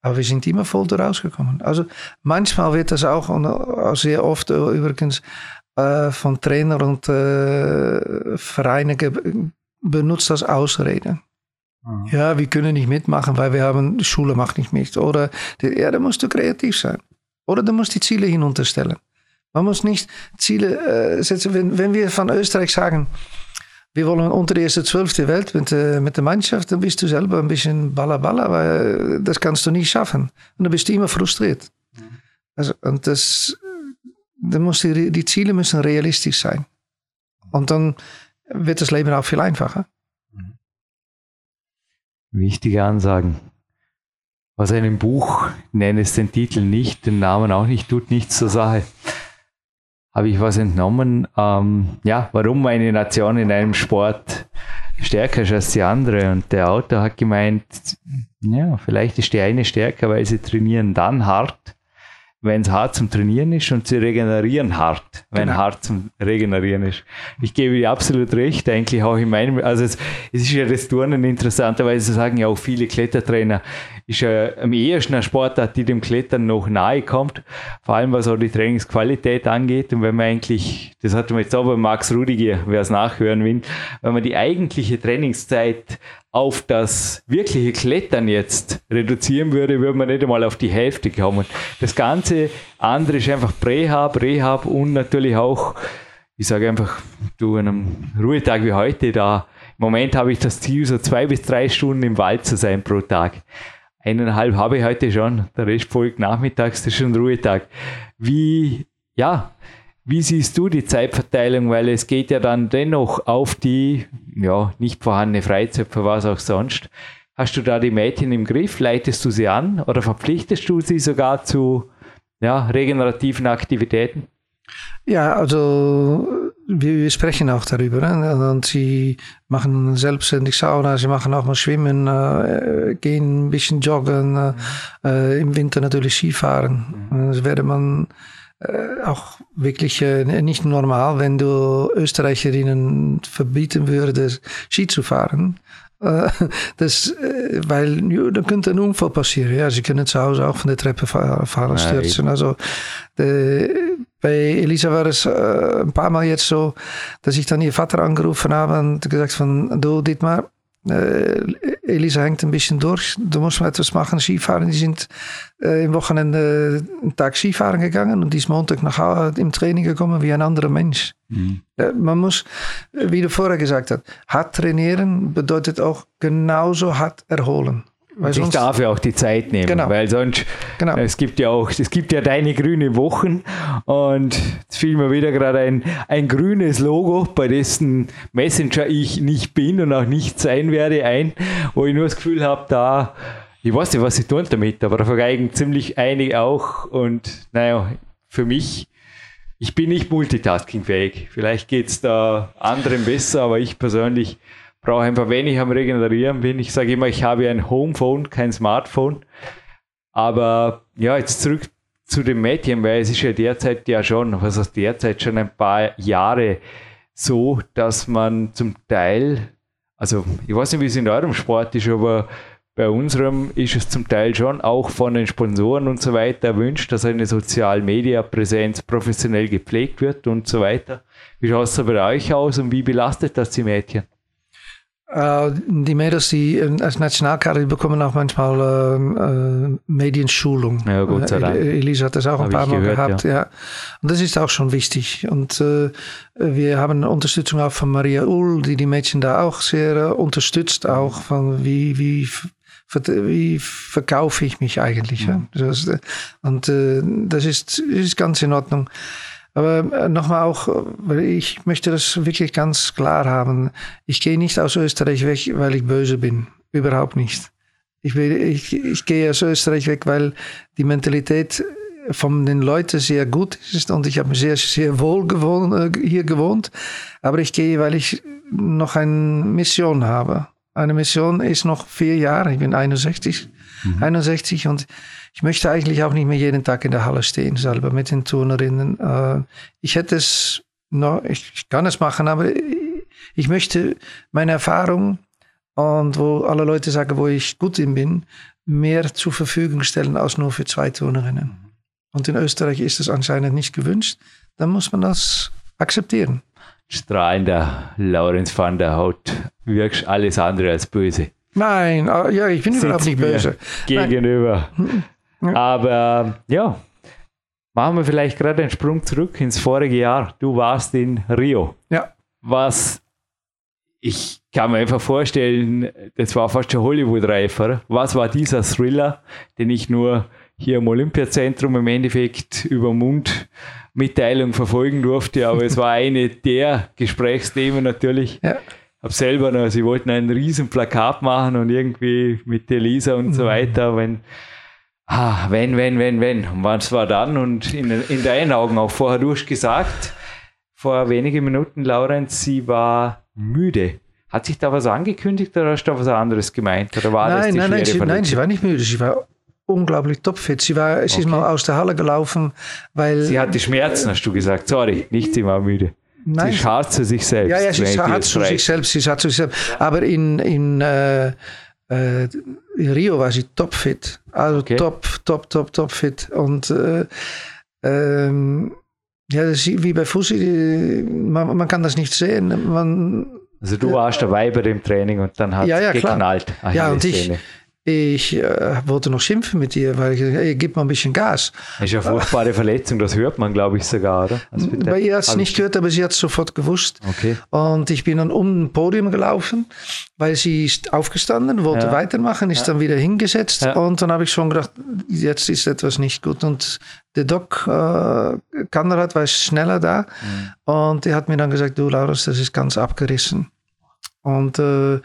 Aber wir sind immer voll rausgekommen. Also manchmal wird das auch, und auch sehr oft übrigens, äh, von Trainer und äh, Vereinen benutzt als Ausrede. Mhm. Ja, wir können nicht mitmachen, weil wir haben, die Schule macht nicht mit. Oder, ja, da musst du kreativ sein. Oder du musst die Ziele hinunterstellen. Man muss nicht Ziele äh, setzen. Wenn, wenn wir von Österreich sagen, wir wollen unter die erste Zwölf der Welt mit, äh, mit der Mannschaft, dann bist du selber ein bisschen balla weil das kannst du nicht schaffen. Und dann bist du immer frustriert. Mhm. Also, und das, dann muss die, die Ziele müssen realistisch sein. Und dann wird das Leben auch viel einfacher. Mhm. Wichtige Ansagen. Aus einem Buch, nenne es den Titel nicht, den Namen auch nicht, tut nichts zur Sache. Habe ich was entnommen, ähm, ja, warum eine Nation in einem Sport stärker ist als die andere. Und der Autor hat gemeint, ja, vielleicht ist die eine stärker, weil sie trainieren dann hart, wenn es hart zum Trainieren ist und sie regenerieren hart, wenn genau. hart zum Regenerieren ist. Ich gebe dir absolut recht, eigentlich auch in meinem, also es, es ist ja das Turnen interessanterweise sagen ja auch viele Klettertrainer, ist ja am ehesten eine Sportart, die dem Klettern noch nahe kommt, vor allem was auch die Trainingsqualität angeht und wenn man eigentlich, das hatten wir jetzt auch bei Max Rudiger, wer es nachhören will, wenn man die eigentliche Trainingszeit auf das wirkliche Klettern jetzt reduzieren würde, würde man nicht einmal auf die Hälfte kommen. Das ganze andere ist einfach Prähab, Rehab und natürlich auch, ich sage einfach, du an einem Ruhetag wie heute, da im Moment habe ich das Ziel, so zwei bis drei Stunden im Wald zu sein pro Tag. Eineinhalb habe ich heute schon, der Rest folgt nachmittags, das ist schon Ruhetag. Wie, ja, wie siehst du die Zeitverteilung? Weil es geht ja dann dennoch auf die ja, nicht vorhandene Freizeit, für was auch sonst. Hast du da die Mädchen im Griff? Leitest du sie an oder verpflichtest du sie sogar zu ja, regenerativen Aktivitäten? Ja, also wir, sprechen auch darüber. Ne? Und sie machen selbstständig Sauna, sie machen auch mal Schwimmen, äh, gehen ein bisschen joggen, äh, im Winter natürlich Skifahren. Mhm. Das werde man äh, auch wirklich äh, nicht normal, wenn du Österreicherinnen verbieten würdest, Ski zu fahren. Äh, das, weil ja, dann könnte ein Unfall passieren. Ja, sie können zu Hause auch von der Treppe fallen, stürzen. Also bei Elisa war es ein paar Mal jetzt so, dass ich dann ihr Vater angerufen habe und gesagt von, du Dietmar, äh, Elisa hängt ein bisschen durch. Du musst mal etwas machen, Skifahren. Die sind äh, im Wochenende einen Tag Skifahren gegangen und die ist Montag nach Hause im Training gekommen wie ein anderer Mensch. Mhm. Äh, man muss, wie du vorher gesagt hast, hart trainieren bedeutet auch genauso hart erholen. Weil sich dafür auch die Zeit nehmen. Genau. Weil sonst, genau. es gibt ja auch, es gibt ja deine grüne Wochen und es fiel mir wieder gerade ein, ein grünes Logo, bei dessen Messenger ich nicht bin und auch nicht sein werde, ein, wo ich nur das Gefühl habe, da, ich weiß nicht, was sie tun damit, aber da vergeigen ziemlich einige auch und naja, für mich ich bin nicht multitaskingfähig. Vielleicht geht es da anderen besser, aber ich persönlich brauche einfach, wenn ich am Regenerieren bin, ich sage immer, ich habe ein Homephone, kein Smartphone. Aber ja, jetzt zurück zu dem Mädchen, weil es ist ja derzeit ja schon, was heißt derzeit schon ein paar Jahre so, dass man zum Teil, also ich weiß nicht, wie es in eurem Sport ist, aber bei unserem ist es zum Teil schon auch von den Sponsoren und so weiter erwünscht, dass eine Sozial-Media-Präsenz professionell gepflegt wird und so weiter. Wie schaut es da bei euch aus und wie belastet das die Mädchen? Äh, die Mädels, die äh, als Nationalkader, die bekommen auch manchmal äh, Medienschulung. Ja, Gott sei Dank. Elisa hat das auch Hab ein paar Mal gehört, gehabt. Ja. ja. Und das ist auch schon wichtig. Und äh, wir haben Unterstützung auch von Maria Ull, die die Mädchen da auch sehr unterstützt, auch von wie, wie wie verkaufe ich mich eigentlich? Ja. Und äh, das ist, ist ganz in Ordnung. Aber äh, nochmal auch, weil ich möchte das wirklich ganz klar haben. Ich gehe nicht aus Österreich weg, weil ich böse bin. Überhaupt nicht. Ich, ich, ich gehe aus Österreich weg, weil die Mentalität von den Leuten sehr gut ist und ich habe sehr, sehr wohl gewohnt, äh, hier gewohnt. Aber ich gehe, weil ich noch eine Mission habe. Eine Mission ist noch vier Jahre. Ich bin 61, mhm. 61 und ich möchte eigentlich auch nicht mehr jeden Tag in der Halle stehen, selber mit den Turnerinnen. Äh, ich hätte es noch, ich kann es machen, aber ich möchte meine Erfahrung und wo alle Leute sagen, wo ich gut in bin, mehr zur Verfügung stellen als nur für zwei Turnerinnen. Und in Österreich ist es anscheinend nicht gewünscht. Dann muss man das akzeptieren. Strahlender Laurenz van der Haut, wirkst alles andere als böse. Nein, ah, ja, ich bin überhaupt nicht böse. Gegenüber. Nein. Aber ja, machen wir vielleicht gerade einen Sprung zurück ins vorige Jahr. Du warst in Rio. Ja. Was ich kann mir einfach vorstellen, das war fast schon Hollywood-reifer. Was war dieser Thriller, den ich nur hier im Olympiazentrum im Endeffekt über Mundmitteilung verfolgen durfte, aber es war eine (laughs) der Gesprächsthemen natürlich. Ja. Hab selber noch, sie wollten ein riesen Plakat machen und irgendwie mit Elisa und mhm. so weiter, wenn ah, wenn, wenn, wenn, wenn. Und was war dann? Und in, in deinen Augen auch vorher, du hast gesagt, vor wenigen Minuten, Laurenz, sie war müde. Hat sich da was angekündigt oder hast du da was anderes gemeint? Oder war nein, das die nein, nein, sie, nein, sie war nicht müde. Sie war unglaublich topfit. Sie, war, sie okay. ist mal aus der Halle gelaufen, weil. Sie hatte Schmerzen, hast du gesagt. Sorry, nicht sie war müde. Nein. Sie ist hart zu sich selbst. Ja, ja, sie hart zu sich selbst. Sie hart zu sich selbst. Aber in, in äh, äh, in Rio war sie topfit. Also okay. top, top, top, top fit. Und äh, ähm, ja, wie bei Fussi, man, man kann das nicht sehen. Man, also du warst dabei bei dem Training und dann hat es ja, ja, geknallt. Ja, und ich, ich äh, wollte noch schimpfen mit ihr, weil ich gesagt hey, gib mal ein bisschen Gas. Das ist ja eine furchtbare Verletzung, das hört man, glaube ich, sogar, oder? Also Bei ihr hat es nicht gehört, aber sie hat es sofort gewusst. Okay. Und ich bin dann um ein Podium gelaufen, weil sie ist aufgestanden, wollte ja. weitermachen, ist ja. dann wieder hingesetzt ja. und dann habe ich schon gedacht, jetzt ist etwas nicht gut. Und der Doc äh, Kanderad war schneller da mhm. und er hat mir dann gesagt, du Laurus, das ist ganz abgerissen. Und äh,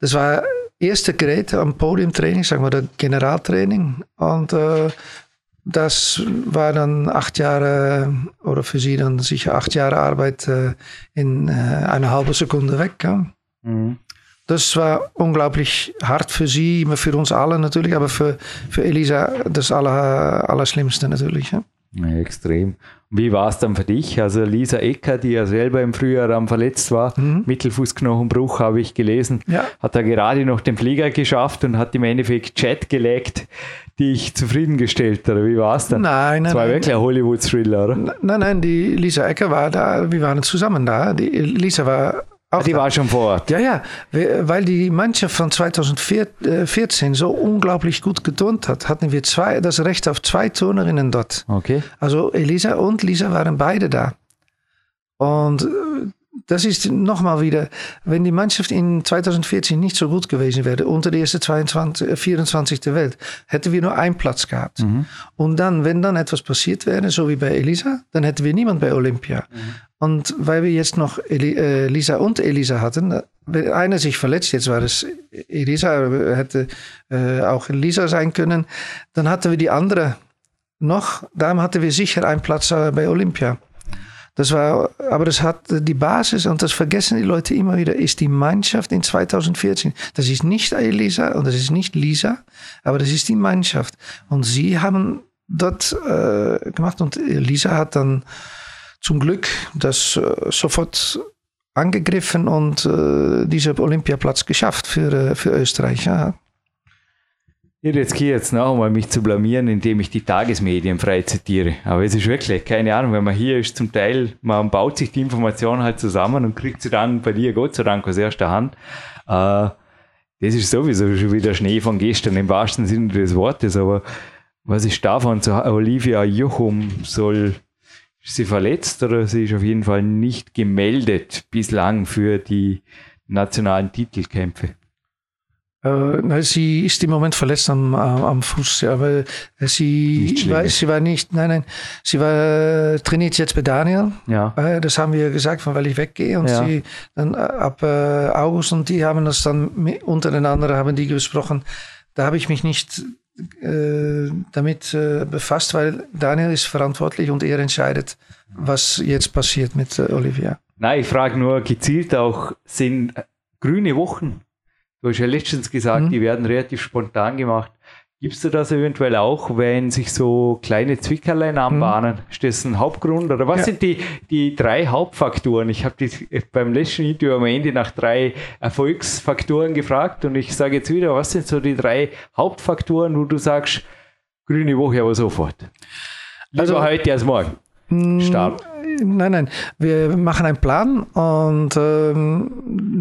das war erste Gerät am Podiumtraining, sagen wir, das Generaltraining. Und äh, das war dann acht Jahre, oder für sie dann sicher acht Jahre Arbeit äh, in äh, einer halben Sekunde weg. Ja. Mhm. Das war unglaublich hart für sie, für uns alle natürlich, aber für, für Elisa das Aller, Allerschlimmste natürlich. Ja. Ja, extrem. Wie war es dann für dich? Also Lisa Ecker, die ja selber im Frühjahr am verletzt war, mhm. Mittelfußknochenbruch habe ich gelesen, ja. hat da gerade noch den Flieger geschafft und hat im Endeffekt Chat gelegt, die ich zufriedengestellt oder wie war es dann? Nein, nein. Das war nein, wirklich ein Hollywood-Thriller, oder? Nein, nein, die Lisa Ecker war da, wir waren zusammen da. Die Lisa war auch die war schon vor Ort. Ja, ja, weil die Mannschaft von 2014 so unglaublich gut geturnt hat, hatten wir zwei, das Recht auf zwei Turnerinnen dort. Okay. Also Elisa und Lisa waren beide da. Und äh, das ist nochmal wieder, wenn die Mannschaft in 2014 nicht so gut gewesen wäre, unter die erste 22, 24. der Welt, hätten wir nur einen Platz gehabt. Mhm. Und dann, wenn dann etwas passiert wäre, so wie bei Elisa, dann hätten wir niemand bei Olympia. Mhm. Und weil wir jetzt noch äh, Lisa und Elisa hatten, wenn einer sich verletzt, jetzt war es Elisa, hätte äh, auch Lisa sein können, dann hatten wir die andere noch, da hatten wir sicher einen Platz äh, bei Olympia. Das war, aber das hat die Basis, und das vergessen die Leute immer wieder, ist die Mannschaft in 2014. Das ist nicht Elisa und das ist nicht Lisa, aber das ist die Mannschaft. Und sie haben das äh, gemacht und Lisa hat dann zum Glück das äh, sofort angegriffen und äh, diesen Olympiaplatz geschafft für, äh, für Österreich. Ja. Ich jetzt noch einmal, mich zu blamieren, indem ich die Tagesmedien frei zitiere. Aber es ist wirklich, keine Ahnung, wenn man hier ist, zum Teil, man baut sich die Information halt zusammen und kriegt sie dann bei dir, Gott sei Dank, aus erster Hand. Äh, das ist sowieso schon wieder Schnee von gestern im wahrsten Sinne des Wortes. Aber was ist davon zu Olivia Juchum soll, ist sie verletzt oder sie ist auf jeden Fall nicht gemeldet bislang für die nationalen Titelkämpfe? Äh, sie ist im Moment verletzt am, am Fuß, aber sie war, sie war nicht, nein, nein, sie war trainiert jetzt bei Daniel. Ja. Äh, das haben wir gesagt, von weil ich weggehe und ja. sie dann äh, ab August und die haben das dann untereinander haben die gesprochen. Da habe ich mich nicht äh, damit äh, befasst, weil Daniel ist verantwortlich und er entscheidet, was jetzt passiert mit äh, Olivia. Nein, ich frage nur gezielt auch, sind grüne Wochen Du hast ja letztens gesagt, mhm. die werden relativ spontan gemacht. Gibst du das eventuell auch, wenn sich so kleine Zwickerlein anbahnen? Mhm. Ist das ein Hauptgrund? Oder was ja. sind die, die drei Hauptfaktoren? Ich habe beim letzten Interview am Ende nach drei Erfolgsfaktoren gefragt und ich sage jetzt wieder, was sind so die drei Hauptfaktoren, wo du sagst, grüne Woche aber sofort? Lieber also heute als morgen. Mm, Start. Nein, nein. Wir machen einen Plan und ähm,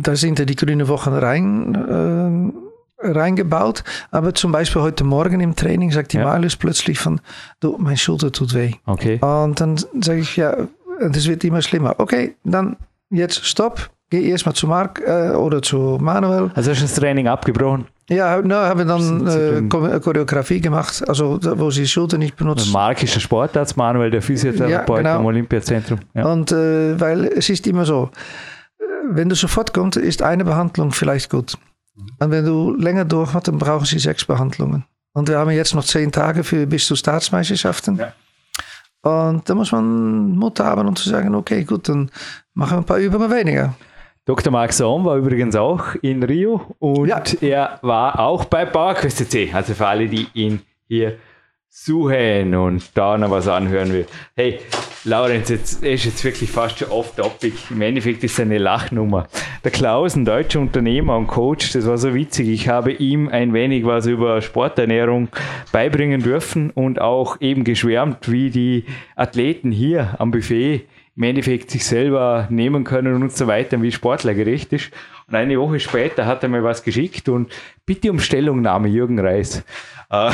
da sind ja die grüne Wochen rein, äh, reingebaut. Aber zum Beispiel heute Morgen im Training sagt die ja. Malus plötzlich von, du, mein Schulter tut weh. Okay. Und dann sage ich, ja, das wird immer schlimmer. Okay, dann jetzt stopp. Geh erstmal zu Mark äh, oder zu Manuel. Also hast du das Training abgebrochen? Ja, nou, haben wir dann äh, Choreografie gemacht, also wo sie die Schulter nicht benutzt. Mark ist der Sportarzt, Manuel der Physiotherapeut ja, genau. am Olympiazentrum. Ja. Und äh, weil es ist immer so, wenn du sofort kommst, ist eine Behandlung vielleicht gut. Und wenn du länger durchmachst, dann brauchen sie sechs Behandlungen. Und wir haben jetzt noch zehn Tage für bis zu Staatsmeisterschaften. Ja. Und da muss man Mut haben, um zu sagen, okay, gut, dann machen wir ein paar Übungen weniger. Dr. Marc Sohn war übrigens auch in Rio und ja. er war auch bei PowerQuest CC. Also für alle, die ihn hier suchen und da noch was anhören will. Hey, Laurenz, jetzt ist jetzt wirklich fast schon off-topic. Im Endeffekt ist es eine Lachnummer. Der Klaus, ein deutscher Unternehmer und Coach, das war so witzig. Ich habe ihm ein wenig was über Sporternährung beibringen dürfen und auch eben geschwärmt, wie die Athleten hier am Buffet im Endeffekt sich selber nehmen können und so weiter, wie Sportler gerecht ist. Und eine Woche später hat er mir was geschickt und bitte um Stellungnahme, Jürgen Reis. Äh,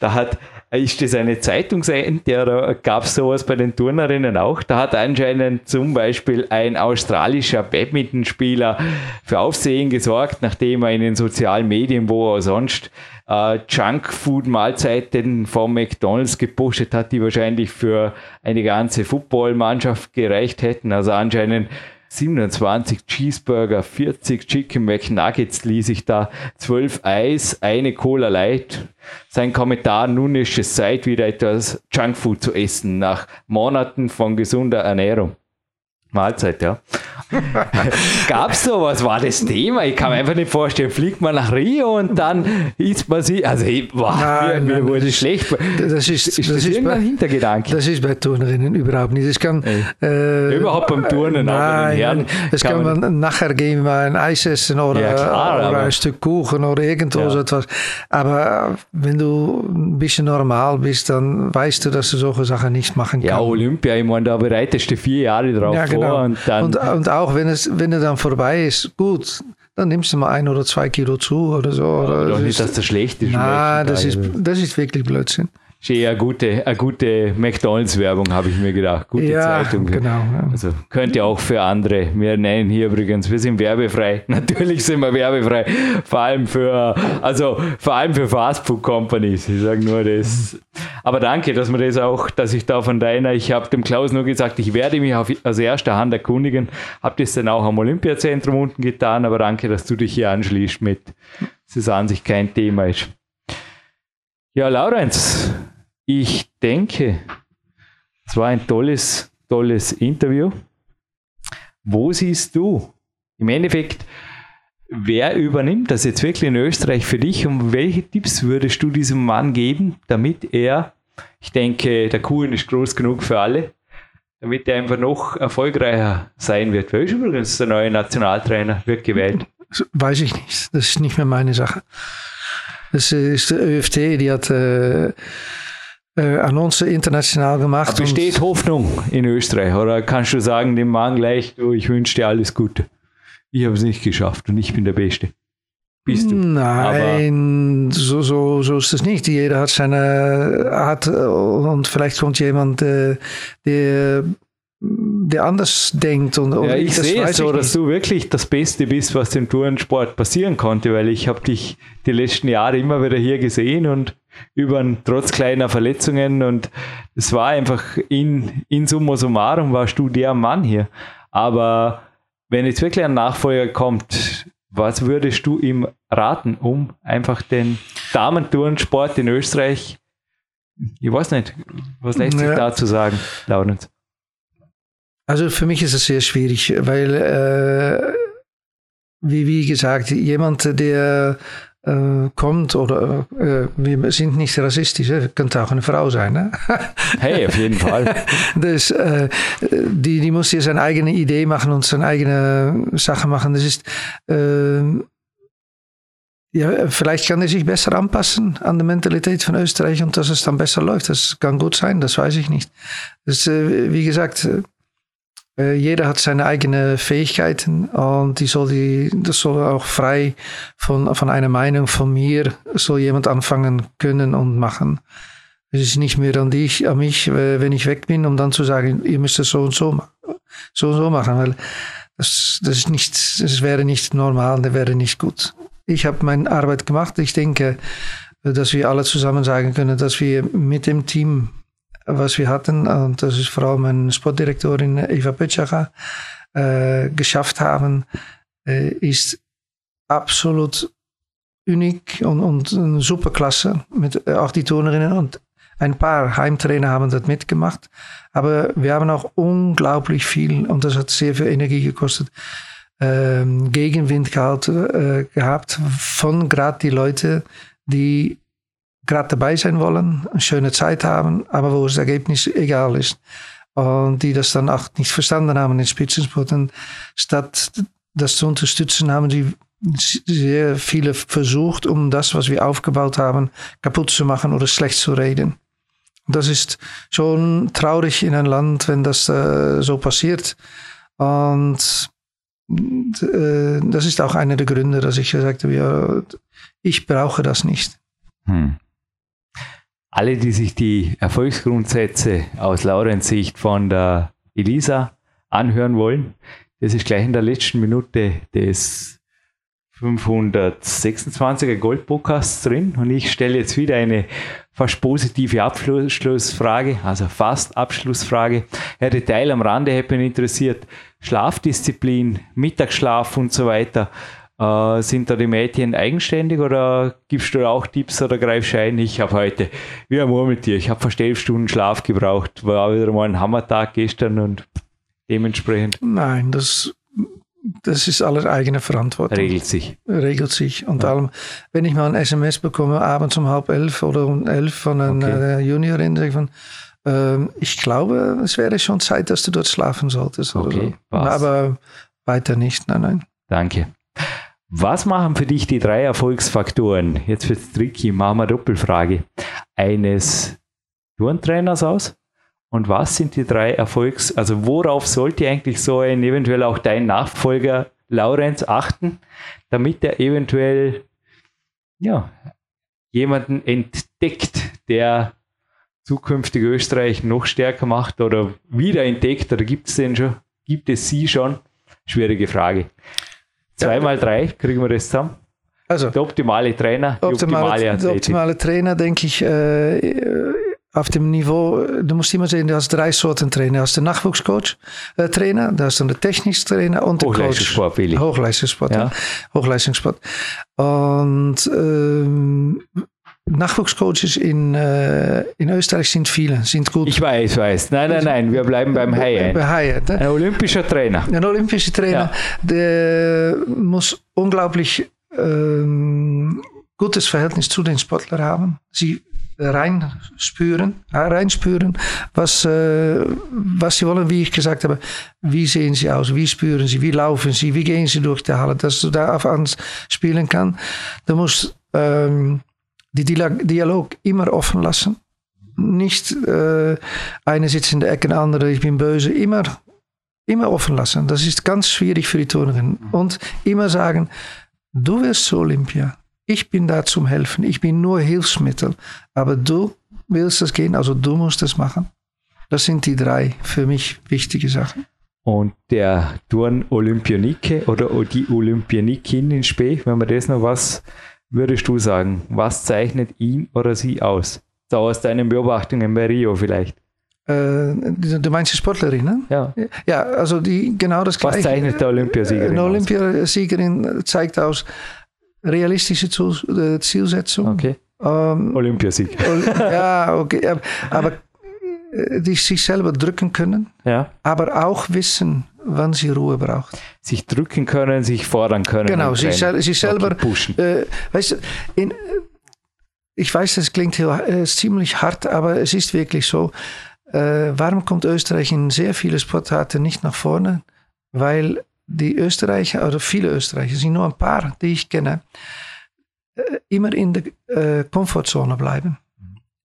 da hat, ist das eine Zeitungsseite oder gab es sowas bei den Turnerinnen auch? Da hat anscheinend zum Beispiel ein australischer Badmintonspieler für Aufsehen gesorgt, nachdem er in den sozialen Medien, wo er sonst äh, Junkfood-Mahlzeiten vom McDonalds gepostet hat, die wahrscheinlich für eine ganze Footballmannschaft gereicht hätten. Also anscheinend 27 Cheeseburger, 40 Chicken McNuggets ließ ich da, 12 Eis, eine Cola Light. Sein Kommentar, nun ist es Zeit, wieder etwas Junkfood zu essen, nach Monaten von gesunder Ernährung. Mahlzeit, ja. (laughs) Gab es sowas? War das Thema? Ich kann mir einfach nicht vorstellen, fliegt man nach Rio und dann isst man sie. Also, ich, boah, nein, mir, mir wurde schlecht. Das ist, ist das, das ist bei, Hintergedanke. Das ist bei Turnerinnen überhaupt nicht. Das kann, äh, überhaupt beim Turnen, nein, den Herren. Das kann, kann man, nachher gehen, mal ein Eis essen oder, ja, klar, oder ein Stück Kuchen oder irgendwo ja. so etwas. Aber wenn du ein bisschen normal bist, dann weißt du, dass du solche Sachen nicht machen kannst. Ja, Olympia, ich meine, da bereitest du vier Jahre drauf ja, genau. vor. Und, dann und, und auch wenn es, wenn er dann vorbei ist, gut, dann nimmst du mal ein oder zwei Kilo zu oder so. Oder doch nicht, dass das schlecht ist. Nein, das ist, das ist wirklich Blödsinn. Ist eine gute, eine gute McDonalds-Werbung, habe ich mir gedacht. Gute ja, Zeitung. genau. Ja. Also könnte auch für andere. Wir nennen hier übrigens, wir sind werbefrei. (laughs) Natürlich sind wir werbefrei. Vor allem für, also vor allem für Fastfood Companies. Ich sage nur das. Aber danke, dass man das auch, dass ich da von deiner, ich habe dem Klaus nur gesagt, ich werde mich auf, aus erster Hand erkundigen. Habe das dann auch am Olympiazentrum unten getan, aber danke, dass du dich hier anschließt mit, dass es an sich kein Thema ist. Ja, Laurenz, ich denke, es war ein tolles, tolles Interview. Wo siehst du im Endeffekt, wer übernimmt das jetzt wirklich in Österreich für dich und welche Tipps würdest du diesem Mann geben, damit er, ich denke, der Kuhn ist groß genug für alle, damit er einfach noch erfolgreicher sein wird. Wer ist übrigens der neue Nationaltrainer, wird gewählt? Weiß ich nicht. Das ist nicht mehr meine Sache. Das ist der ÖFT, die hat äh, äh, Annonce international gemacht. Aber besteht Hoffnung in Österreich oder kannst du sagen dem Mann gleich, du, ich wünsche dir alles Gute? Ich habe es nicht geschafft und ich bin der Beste. Bist du? Nein, so, so, so ist es nicht. Jeder hat seine Art und vielleicht kommt jemand, äh, der der anders denkt. Und, ja, ich sehe es so, dass du wirklich das Beste bist, was dem Tourensport passieren konnte, weil ich habe dich die letzten Jahre immer wieder hier gesehen und über trotz kleiner Verletzungen und es war einfach in, in summa summarum warst du der Mann hier. Aber wenn jetzt wirklich ein Nachfolger kommt, was würdest du ihm raten, um einfach den Damentourensport in Österreich, ich weiß nicht, was lässt sich ja. dazu sagen, Laurenz? Also für mich ist es sehr schwierig, weil, äh, wie, wie gesagt, jemand, der äh, kommt oder äh, wir sind nicht rassistisch, könnte auch (laughs) eine Frau sein. Ne? Hey, auf jeden Fall. das, (laughs) äh, die, die muss hier seine eigene Idee machen und seine eigene Sache machen. Das ist äh, ja, vielleicht kann er sich besser anpassen an die Mentalität von Österreich und dass es dann besser läuft. Das kann gut sein, das weiß ich nicht. Das, äh, wie gesagt, jeder hat seine eigenen Fähigkeiten und die soll die, das soll auch frei von, von einer Meinung von mir soll jemand anfangen können und machen. Es ist nicht mehr an dich, an mich, äh, wenn ich weg bin, um dann zu sagen, ihr müsst es so und so, so und so machen, weil das, das ist nicht, das wäre nicht normal, das wäre nicht gut. Ich habe meine Arbeit gemacht. Ich denke, dass wir alle zusammen sagen können, dass wir mit dem Team was wir hatten, und das ist vor allem meine Sportdirektorin Eva Pötschacher, äh, geschafft haben, äh, ist absolut unik und, und eine super Klasse. Mit, äh, auch die Turnerinnen und ein paar Heimtrainer haben das mitgemacht. Aber wir haben auch unglaublich viel, und das hat sehr viel Energie gekostet, ähm, Gegenwind gehabt, äh, gehabt von gerade die Leute, die gerade dabei sein wollen, eine schöne Zeit haben, aber wo das Ergebnis egal ist. Und die das dann auch nicht verstanden haben in Spitzensport. Und statt das zu unterstützen, haben die sehr viele versucht, um das, was wir aufgebaut haben, kaputt zu machen oder schlecht zu reden. Das ist schon traurig in einem Land, wenn das äh, so passiert. Und äh, das ist auch einer der Gründe, dass ich gesagt habe, ja, ich brauche das nicht. Hm alle, die sich die Erfolgsgrundsätze aus Laurens Sicht von der Elisa anhören wollen, das ist gleich in der letzten Minute des 526er Gold-Podcasts drin und ich stelle jetzt wieder eine fast positive Abschlussfrage, also fast Abschlussfrage. Ja, Detail am Rande hätte mich interessiert. Schlafdisziplin, Mittagsschlaf und so weiter. Äh, sind da die Mädchen eigenständig oder gibst du auch Tipps oder greifst du ein? Ich habe heute, wie ein Murmeltier, ich habe fast elf Stunden Schlaf gebraucht. War wieder mal ein Hammertag gestern und dementsprechend. Nein, das, das ist alles eigene Verantwortung. Regelt sich. Regelt sich. Und ja. allem, wenn ich mal ein SMS bekomme, abends um halb elf oder um elf von einer okay. Juniorin, sage ich von, äh, ich glaube, es wäre schon Zeit, dass du dort schlafen solltest. Okay, so. Aber weiter nicht, nein, nein. Danke. Was machen für dich die drei Erfolgsfaktoren? Jetzt wird es tricky, machen wir Doppelfrage. Eines Turntrainers aus? Und was sind die drei Erfolgs-, also worauf sollte eigentlich so ein eventuell auch dein Nachfolger Laurenz achten, damit er eventuell ja, jemanden entdeckt, der zukünftig Österreich noch stärker macht oder wieder entdeckt oder gibt es den schon? Gibt es sie schon? Schwierige Frage. Zweimal drei, kriegen wir das zusammen? Also, Der optimale Trainer, die optimale, optimale der optimale Trainer, denke ich, äh, auf dem Niveau, du musst immer sehen, du hast drei Sorten Trainer. Du hast den Nachwuchscoach, äh, Trainer, da hast du den Techniktrainer und den Coach. Hochleistungssport, Willi. Hochleistungssport, ja. Hochleistungssport. Und ähm, Nachwuchscoaches in, äh, in Österreich sind viele, sind gut. Ich weiß, weiß. Nein, nein, nein, wir bleiben beim High-End. Bei High-End, ne? Ein olympischer Trainer. Ein olympischer Trainer, der muss unglaublich ähm, gutes Verhältnis zu den Sportlern haben. Sie reinspüren, äh, reinspüren, was, äh, was sie wollen, wie ich gesagt habe. Wie sehen sie aus? Wie spüren sie? Wie laufen sie? Wie gehen sie durch die Halle? Dass du da auf ans spielen kann. Du musst ähm, die Dia- Dialog immer offen lassen. Nicht äh, eine sitzt in der Ecke, der andere, ich bin böse. Immer immer offen lassen. Das ist ganz schwierig für die Turnerinnen. Und immer sagen, du wirst zu Olympia. Ich bin da zum Helfen. Ich bin nur Hilfsmittel. Aber du willst das gehen, also du musst das machen. Das sind die drei für mich wichtige Sachen. Und der Turn-Olympionike oder die Olympionikin in Spee, wenn man das noch was, würdest du sagen, was zeichnet ihn oder sie aus? So aus deinen Beobachtungen bei Rio vielleicht. Äh, du meinst die Sportlerin, ne? Ja. Ja, also die genau das Was gleiche. zeichnet der Olympiasiegerin Eine? Olympiasiegerin zeigt aus realistische äh, Zielsetzung. Okay. Ähm, Olympiasieg. (laughs) ja, okay. aber- Aber äh, die sich selber drücken können, Ja. aber auch wissen, wann sie Ruhe braucht. Sich drücken können, sich fordern können. Genau, Training. sel sie selber. Pushen. Äh, weißt du, in, ich weiß, das klingt äh, ziemlich hart, aber es ist wirklich so. Äh, warum kommt Österreich in sehr viele Sportarten nicht nach vorne? Weil die Österreicher, oder viele Österreicher, sind nur ein paar, die ich kenne, äh, immer in der äh, Komfortzone bleiben.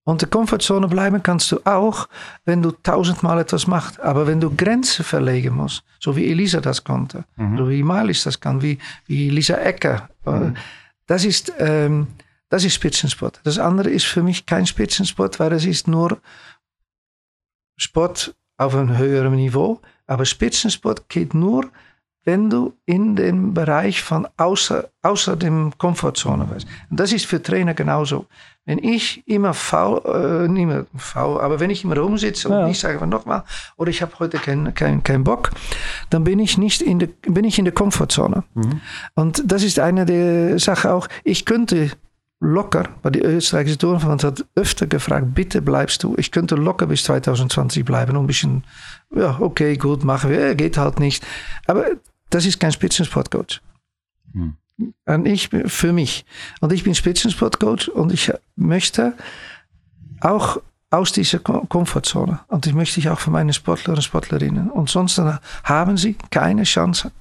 Und der Komfortzone bleiben kannst du auch, wenn du tausendmal etwas machst. Aber wenn du Grenzen verlegen musst, so wie Elisa das konnte, so wie Malis das kann, wie, wie Lisa Ecker, äh, das ist, ähm, das ist Spitzensport. Das andere ist für mich kein Spitzensport, weil es ist nur Sport auf einem höheren Niveau. Aber Spitzensport geht nur, wenn du in den Bereich von außer, außer dem Komfortzone bist. Und das ist für Trainer genauso. Wenn ich immer faul, äh, nicht mehr faul, aber wenn ich immer rumsitze und Ja. nicht sage nochmal, oder ich habe heute keinen kein, kein Bock, dann bin ich nicht in der, bin ich in der Komfortzone. Und das ist eine der Sachen auch, ich könnte locker, weil die österreichische Turnverband hat öfter gefragt, bitte bleibst du. Ich könnte locker bis 2020 bleiben und ein bisschen, ja, okay, gut, machen wir, geht halt nicht. Aber das ist kein Spitzensportcoach. Und ich, für mich. Und ich bin Spitzensportcoach und ich möchte auch aus dieser Kom- Komfortzone. Und ich möchte ich auch für meine Sportler und Sportlerinnen. Und sonst haben sie keine Chance.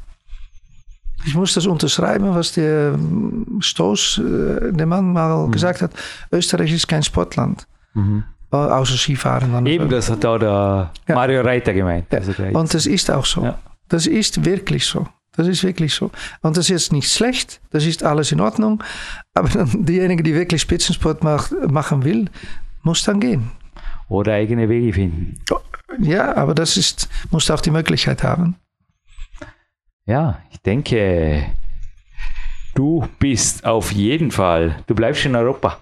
Ich muss das unterschreiben, was der ähm, Stoß, äh, der Mann mal gesagt hat. Österreich ist kein Sportland. Äh, außer Skifahren. Eben, das hat auch der Ja. Mario Reiter gemeint. Ja. Also Und das ist auch so. Ja. Das ist wirklich so. Das ist wirklich so. Und das ist jetzt nicht schlecht, das ist alles in Ordnung. Aber dann (laughs) diejenige, die wirklich Spitzensport macht, machen will, muss dann gehen. Oder eigene Wege finden. Ja, aber das ist, muss auch die Möglichkeit haben. Ja, ich denke, du bist auf jeden Fall, du bleibst in Europa.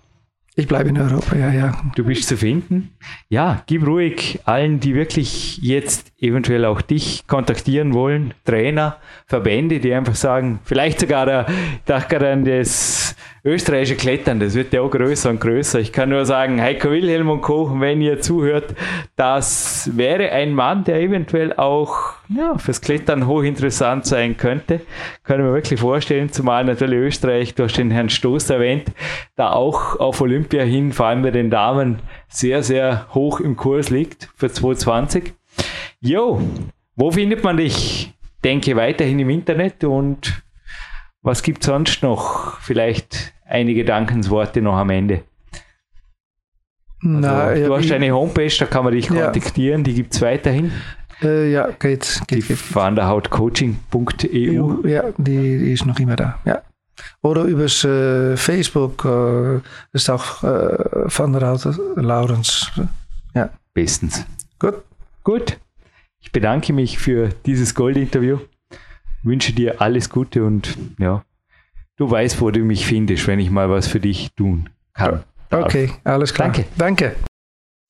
Ich bleibe in Europa, ja, ja. Du bist zu finden. Ja, gib ruhig allen, die wirklich jetzt eventuell auch dich kontaktieren wollen, Trainer, Verbände, die einfach sagen, vielleicht sogar, der, ich dachte gerade an das österreichische Klettern, das wird ja auch größer und größer. Ich kann nur sagen, Heiko Wilhelm und Co., wenn ihr zuhört, das wäre ein Mann, der eventuell auch ja, fürs Klettern hochinteressant sein könnte. Können wir wirklich vorstellen, zumal natürlich Österreich, du hast den Herrn Stoß erwähnt, da auch auf Olympia hin, vor allem bei den Damen, sehr, sehr hoch im Kurs liegt für 2020. Jo, wo findet man dich? Denke weiterhin im Internet und was gibt sonst noch? Vielleicht einige Dankensworte noch am Ende. Also, ja, du hast ich- eine Homepage, da kann man dich Ja. kontaktieren, die gibt es weiterhin. äh, ja, geht, Die geht, geht. vanderhautcoaching.eu. Ja, die, die ist noch immer da. Ja. Oder übers äh, Facebook äh, ist auch äh, Van der Houten, Laurens. Ja. Bestens. Gut. Gut. Ich bedanke mich für dieses Gold-Interview. Wünsche dir alles Gute und ja, du weißt, wo du mich findest, wenn ich mal was für dich tun kann. Okay, alles klar. Danke. Danke.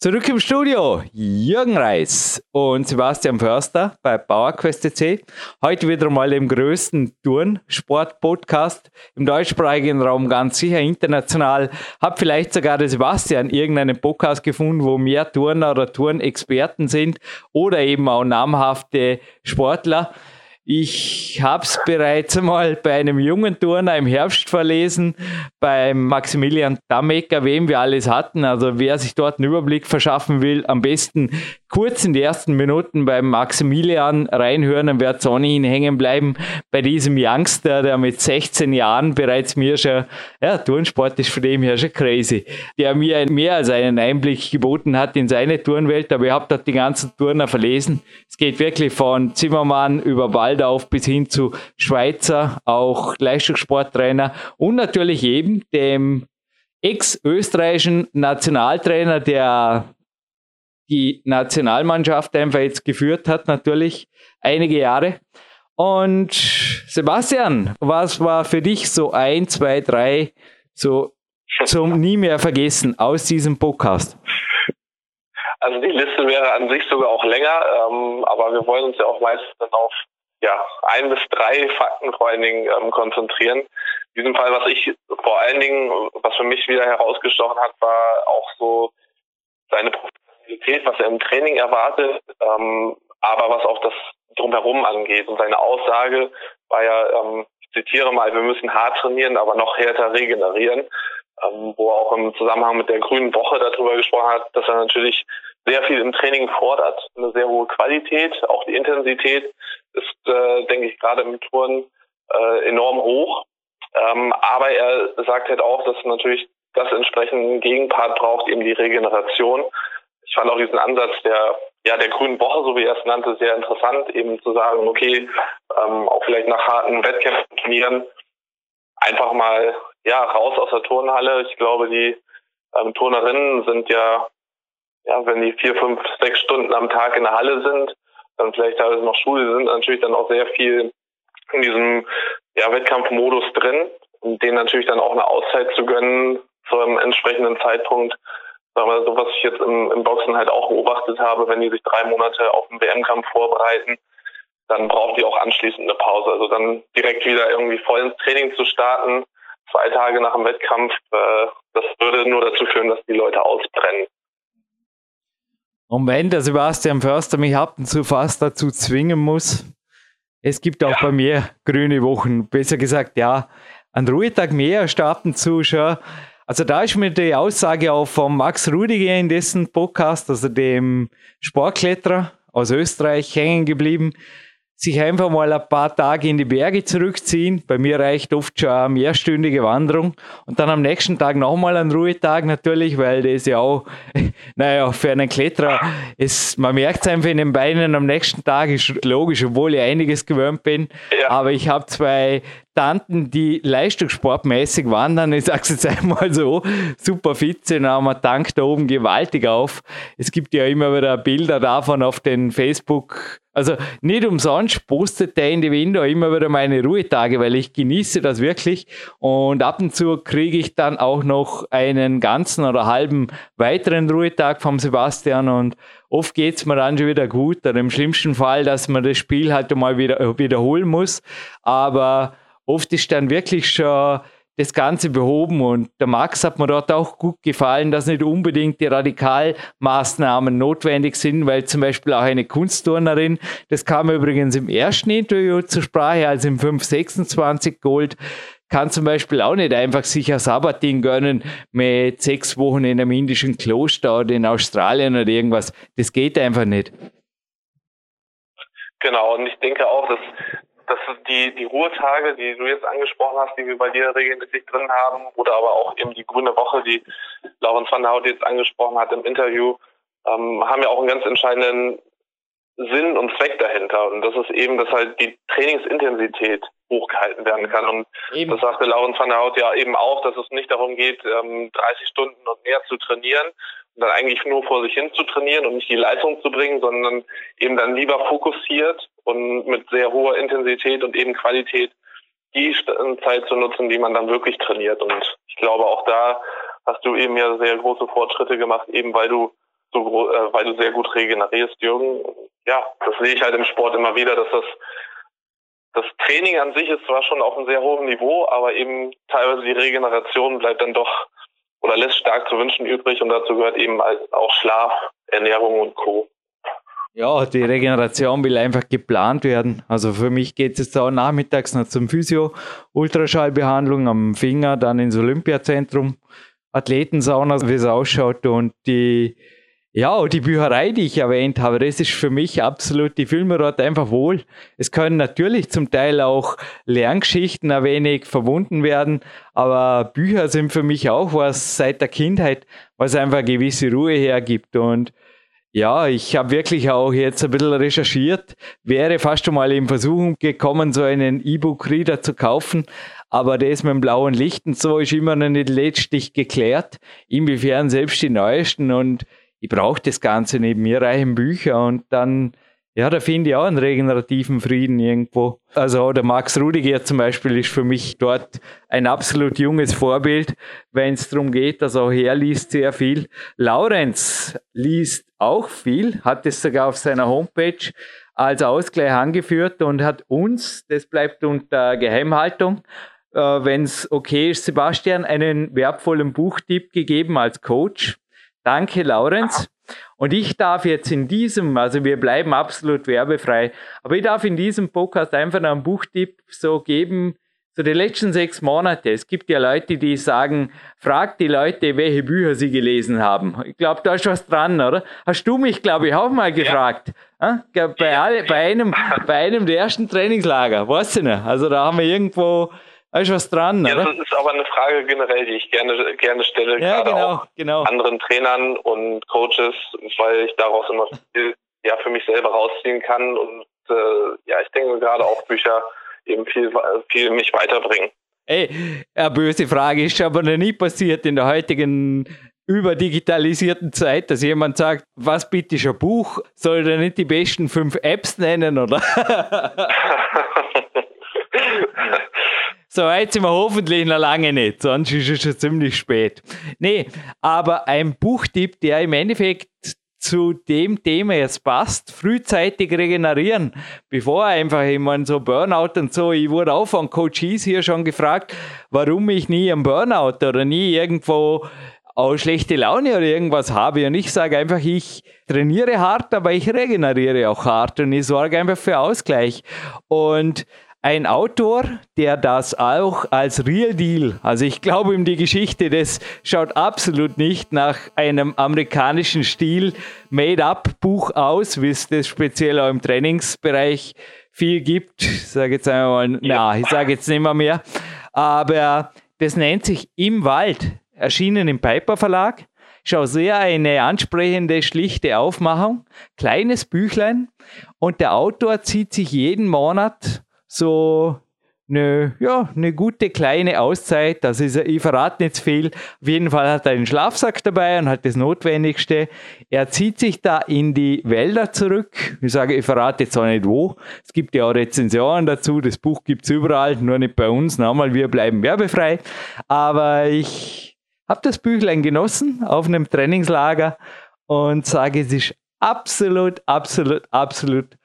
Zurück im Studio, Jürgen Reis und Sebastian Förster bei PowerQuest.c. Heute wieder mal im größten Turnsport-Podcast im deutschsprachigen Raum, ganz sicher international. Hab vielleicht sogar der Sebastian irgendeinen Podcast gefunden, wo mehr Turner oder Turnexperten sind oder eben auch namhafte Sportler. Ich habe es bereits einmal bei einem jungen Turner im Herbst verlesen, beim Maximilian Dammecker, wem wir alles hatten. Also wer sich dort einen Überblick verschaffen will, am besten kurz in die ersten Minuten beim Maximilian reinhören, dann wird es ohnehin hängen bleiben bei diesem Youngster, der mit 16 Jahren bereits mir schon, ja, Turnsport ist für dem her schon crazy, der mir mehr als einen Einblick geboten hat in seine Turnwelt, aber ich habe dort die ganzen Turner verlesen. Es geht wirklich von Zimmermann über Waldauf bis hin zu Schweizer, auch Leistungssporttrainer und natürlich eben dem ex-österreichischen Nationaltrainer, der die Nationalmannschaft einfach jetzt geführt hat, natürlich einige Jahre. Und Sebastian, was war für dich so ein, zwei, drei, so zum nie mehr vergessen aus diesem Podcast? Also die Liste wäre an sich sogar auch länger, ähm, aber wir wollen uns ja auch meistens auf ja, ein bis drei Fakten vor allen Dingen ähm, konzentrieren. In diesem Fall, was ich vor allen Dingen, was für mich wieder herausgestochen hat, war auch so seine Professionalität, was er im Training erwartet, ähm, aber was auch das drumherum angeht. Und seine Aussage war ja, ähm, ich zitiere mal, wir müssen hart trainieren, aber noch härter regenerieren, ähm, wo er auch im Zusammenhang mit der Grünen Woche darüber gesprochen hat, dass er natürlich sehr viel im Training fordert, eine sehr hohe Qualität, auch die Intensität ist, äh, denke ich, gerade im Touren äh, enorm hoch. Ähm, aber er sagt halt auch, dass natürlich das entsprechend Gegenpart braucht, eben die Regeneration. Ich fand auch diesen Ansatz der ja der grünen Woche, so wie er es nannte, sehr interessant, eben zu sagen, okay, ähm, auch vielleicht nach harten Wettkämpfen trainieren, einfach mal ja raus aus der Turnhalle. Ich glaube, die ähm, Turnerinnen sind ja, ja, wenn die vier, fünf, sechs Stunden am Tag in der Halle sind, dann vielleicht teilweise noch Schule sind, natürlich dann auch sehr viel in diesem ja, Wettkampfmodus drin und denen natürlich dann auch eine Auszeit zu gönnen zu einem entsprechenden Zeitpunkt. Wir so, was ich jetzt im, im Boxen halt auch beobachtet habe, wenn die sich drei Monate auf den WM-Kampf vorbereiten, dann braucht die auch anschließend eine Pause. Also dann direkt wieder irgendwie voll ins Training zu starten, zwei Tage nach dem Wettkampf, äh, das würde nur dazu führen, dass die Leute ausbrennen. Und wenn der Sebastian Förster mich ab und zu fast dazu zwingen muss, es gibt auch ja. bei mir grüne Wochen. Besser gesagt, ja, ein Ruhetag mehr starten zu schon. Also da ist mir die Aussage auch von Max Rudiger in dessen Podcast, also dem Sportkletterer aus Österreich, hängen geblieben sich einfach mal ein paar Tage in die Berge zurückziehen. Bei mir reicht oft schon eine mehrstündige Wanderung und dann am nächsten Tag nochmal ein Ruhetag natürlich, weil das ja auch, (laughs) naja, für einen Kletterer ist, man merkt es einfach in den Beinen am nächsten Tag, ist logisch, obwohl ich einiges gewöhnt bin. Ja. Aber ich habe zwei Tanten, die leistungssportmäßig wandern, ich sage es jetzt (laughs) einmal so, super fit sind, aber man tankt da oben gewaltig auf. Es gibt ja immer wieder Bilder davon auf den Facebook- also nicht umsonst postet der in die Window immer wieder meine Ruhetage, weil ich genieße das wirklich. Und ab und zu kriege ich dann auch noch einen ganzen oder halben weiteren Ruhetag vom Sebastian und oft geht es mir dann schon wieder gut. Oder im schlimmsten Fall, dass man das Spiel halt mal wieder wiederholen muss. Aber oft ist dann wirklich schon das Ganze behoben und der Max hat mir dort auch gut gefallen, dass nicht unbedingt die Radikalmaßnahmen notwendig sind, weil zum Beispiel auch eine Kunstturnerin, das kam übrigens im ersten Interview zur Sprache, also im 526 Gold, kann zum Beispiel auch nicht einfach sich ein Sabbatin gönnen mit sechs Wochen in einem indischen Kloster oder in Australien oder irgendwas. Das geht einfach nicht. Genau, und ich denke auch, dass das sind die, die Ruhetage, die du jetzt angesprochen hast, die wir bei dir regelmäßig drin haben, oder aber auch eben die grüne Woche, die Laurenz van der Hout jetzt angesprochen hat im Interview, ähm, haben ja auch einen ganz entscheidenden Sinn und Zweck dahinter. Und das ist eben, dass halt die Trainingsintensität hochgehalten werden kann. Und eben. das sagte Laurens van der Haut ja eben auch, dass es nicht darum geht, 30 ähm, Stunden und mehr zu trainieren und dann eigentlich nur vor sich hin zu trainieren und nicht die Leistung zu bringen, sondern eben dann lieber fokussiert und mit sehr hoher Intensität und eben Qualität die Zeit zu nutzen, die man dann wirklich trainiert. Und ich glaube, auch da hast du eben ja sehr große Fortschritte gemacht, eben weil du so, äh, weil du sehr gut regenerierst, Jürgen. Ja, das sehe ich halt im Sport immer wieder, dass das das Training an sich ist zwar schon auf einem sehr hohen Niveau, aber eben teilweise die Regeneration bleibt dann doch oder lässt stark zu wünschen übrig und dazu gehört eben auch Schlaf, Ernährung und Co. Ja, die Regeneration will einfach geplant werden. Also für mich geht es auch nachmittags noch zum Physio, Ultraschallbehandlung am Finger, dann ins Olympiazentrum, Athletensauna, wie es ausschaut und die ja, die Bücherei, die ich erwähnt habe, das ist für mich absolut, die fühlen mir dort einfach wohl. Es können natürlich zum Teil auch Lerngeschichten ein wenig verbunden werden, aber Bücher sind für mich auch was seit der Kindheit, was einfach gewisse Ruhe hergibt. Und ja, ich habe wirklich auch jetzt ein bisschen recherchiert, wäre fast schon mal in Versuchung gekommen, so einen E-Book-Reader zu kaufen, aber das mit dem blauen Licht und so ist immer noch nicht letztlich geklärt, inwiefern selbst die neuesten und ich brauche das Ganze nicht. Mir reichen Bücher und dann, ja, da finde ich auch einen regenerativen Frieden irgendwo. Also der Max Rudiger zum Beispiel ist für mich dort ein absolut junges Vorbild, wenn es darum geht, dass auch er liest sehr viel. Laurenz liest auch viel, hat es sogar auf seiner Homepage als Ausgleich angeführt und hat uns, das bleibt unter Geheimhaltung, äh, wenn es okay ist, Sebastian, einen wertvollen Buchtipp gegeben als Coach. Danke, Laurenz. Und ich darf jetzt in diesem, also wir bleiben absolut werbefrei, aber ich darf in diesem Podcast einfach einen Buchtipp so geben, so die letzten sechs Monate. Es gibt ja Leute, die sagen, frag die Leute, welche Bücher sie gelesen haben. Ich glaube, da ist was dran, oder? Hast du mich, glaube ich, auch mal gefragt? Ja. Bei, alle, bei, einem, bei einem der ersten Trainingslager, weißt du nicht? Also da haben wir irgendwo da ist was dran, ja? Das ist aber eine Frage generell, die ich gerne, gerne stelle, ja, gerade genau, auch genau. anderen Trainern und Coaches, weil ich daraus immer viel ja, für mich selber rausziehen kann und äh, ja, ich denke gerade auch Bücher eben viel, viel mich weiterbringen. Ey, eine böse Frage ist aber noch nie passiert in der heutigen überdigitalisierten Zeit, dass jemand sagt, was bitte ist ein Buch? Soll er nicht die besten fünf Apps nennen, oder? (laughs) (laughs) So weit sind wir hoffentlich noch lange nicht, sonst ist es schon ziemlich spät. Nee, aber ein Buchtipp, der im Endeffekt zu dem Thema jetzt passt, frühzeitig regenerieren, bevor einfach, ich so Burnout und so, ich wurde auch von Coaches hier schon gefragt, warum ich nie einen Burnout oder nie irgendwo auch schlechte Laune oder irgendwas habe. Und ich sage einfach, ich trainiere hart, aber ich regeneriere auch hart und ich sorge einfach für Ausgleich. Und ein Autor, der das auch als Real Deal, also ich glaube ihm die Geschichte, das schaut absolut nicht nach einem amerikanischen Stil Made-up-Buch aus, wie es das speziell auch im Trainingsbereich viel gibt. Ich sage jetzt einmal, na, ich sage jetzt nicht mehr mehr. Aber das nennt sich Im Wald, erschienen im Piper Verlag. Schau sehr eine ansprechende, schlichte Aufmachung, kleines Büchlein und der Autor zieht sich jeden Monat so eine, ja, eine gute kleine Auszeit. Das ist, ich verrate nicht viel. Auf jeden Fall hat er einen Schlafsack dabei und hat das Notwendigste. Er zieht sich da in die Wälder zurück. Ich sage, ich verrate jetzt auch nicht wo. Es gibt ja auch Rezensionen dazu. Das Buch gibt es überall, nur nicht bei uns. Nochmal, wir bleiben werbefrei. Aber ich habe das Büchlein genossen auf einem Trainingslager und sage, es ist absolut, absolut, absolut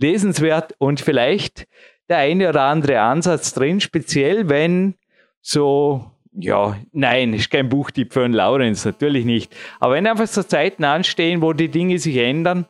lesenswert und vielleicht der eine oder andere Ansatz drin, speziell wenn so, ja, nein, ist kein Buchtipp für einen Laurenz, natürlich nicht. Aber wenn einfach so Zeiten anstehen, wo die Dinge sich ändern,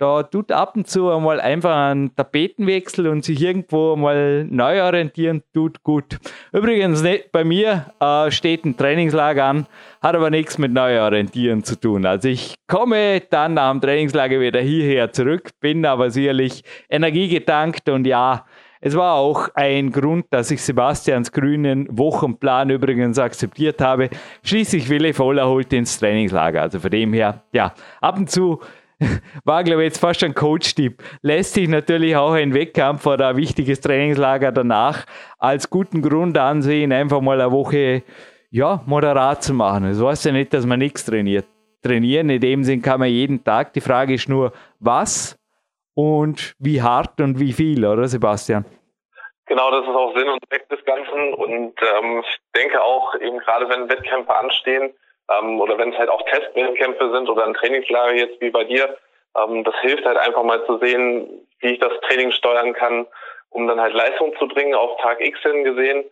da tut ab und zu einmal einfach ein Tapetenwechsel und sich irgendwo mal neu orientieren, tut gut. Übrigens, bei mir äh, steht ein Trainingslager an, hat aber nichts mit Neuorientieren zu tun. Also ich komme dann dem Trainingslager wieder hierher zurück, bin aber sicherlich energiegetankt und ja, es war auch ein Grund, dass ich Sebastians grünen Wochenplan übrigens akzeptiert habe. Schließlich will ich voll erholt ins Trainingslager. Also von dem her, ja, ab und zu (laughs) war, glaube ich, jetzt fast ein Coach-Tipp. Lässt sich natürlich auch ein Wettkampf oder ein wichtiges Trainingslager danach als guten Grund ansehen, einfach mal eine Woche ja, moderat zu machen. Das heißt ja nicht, dass man nichts trainiert. Trainieren in dem Sinn kann man jeden Tag. Die Frage ist nur, was und wie hart und wie viel, oder Sebastian? Genau, das ist auch Sinn und Zweck des Ganzen. Und ähm, ich denke auch, eben gerade wenn Wettkämpfe anstehen ähm, oder wenn es halt auch Testwettkämpfe sind oder ein Trainingslager jetzt wie bei dir, ähm, das hilft halt einfach mal zu sehen, wie ich das Training steuern kann, um dann halt Leistung zu bringen auf Tag X hin gesehen.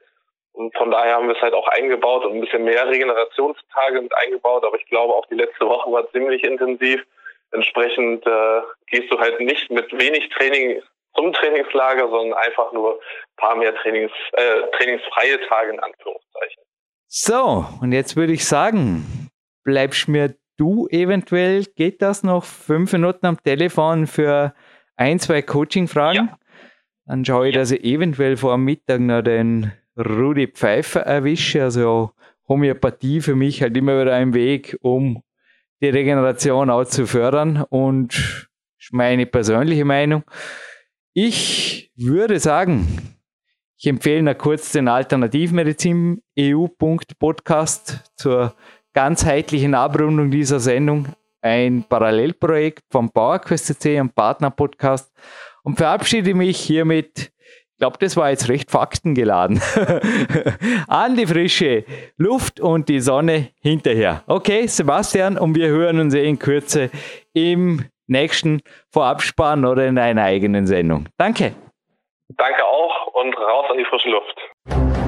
Und von daher haben wir es halt auch eingebaut und ein bisschen mehr Regenerationstage mit eingebaut. Aber ich glaube, auch die letzte Woche war ziemlich intensiv. Entsprechend äh, gehst du halt nicht mit wenig Training zum Trainingslager, sondern einfach nur ein paar mehr Trainings, äh, trainingsfreie Tage in Anführungszeichen. So, und jetzt würde ich sagen, bleibst mir du eventuell, geht das noch fünf Minuten am Telefon für ein, zwei Coaching-Fragen? Ja. Dann schaue ich, dass ich eventuell vor dem Mittag noch den Rudi Pfeiffer erwische. Also Homöopathie für mich halt immer wieder ein Weg, um die Regeneration auch zu fördern und ist meine persönliche Meinung. Ich würde sagen, ich empfehle noch kurz den Alternativmedizin EU.podcast zur ganzheitlichen Abrundung dieser Sendung. Ein Parallelprojekt vom PowerQuest CC, Partnerpodcast und verabschiede mich hiermit ich glaube, das war jetzt recht faktengeladen. (laughs) An die frische Luft und die Sonne hinterher. Okay, Sebastian, und wir hören uns in Kürze im nächsten Vorabspann oder in einer eigenen Sendung. Danke. Danke auch und raus an die frische Luft.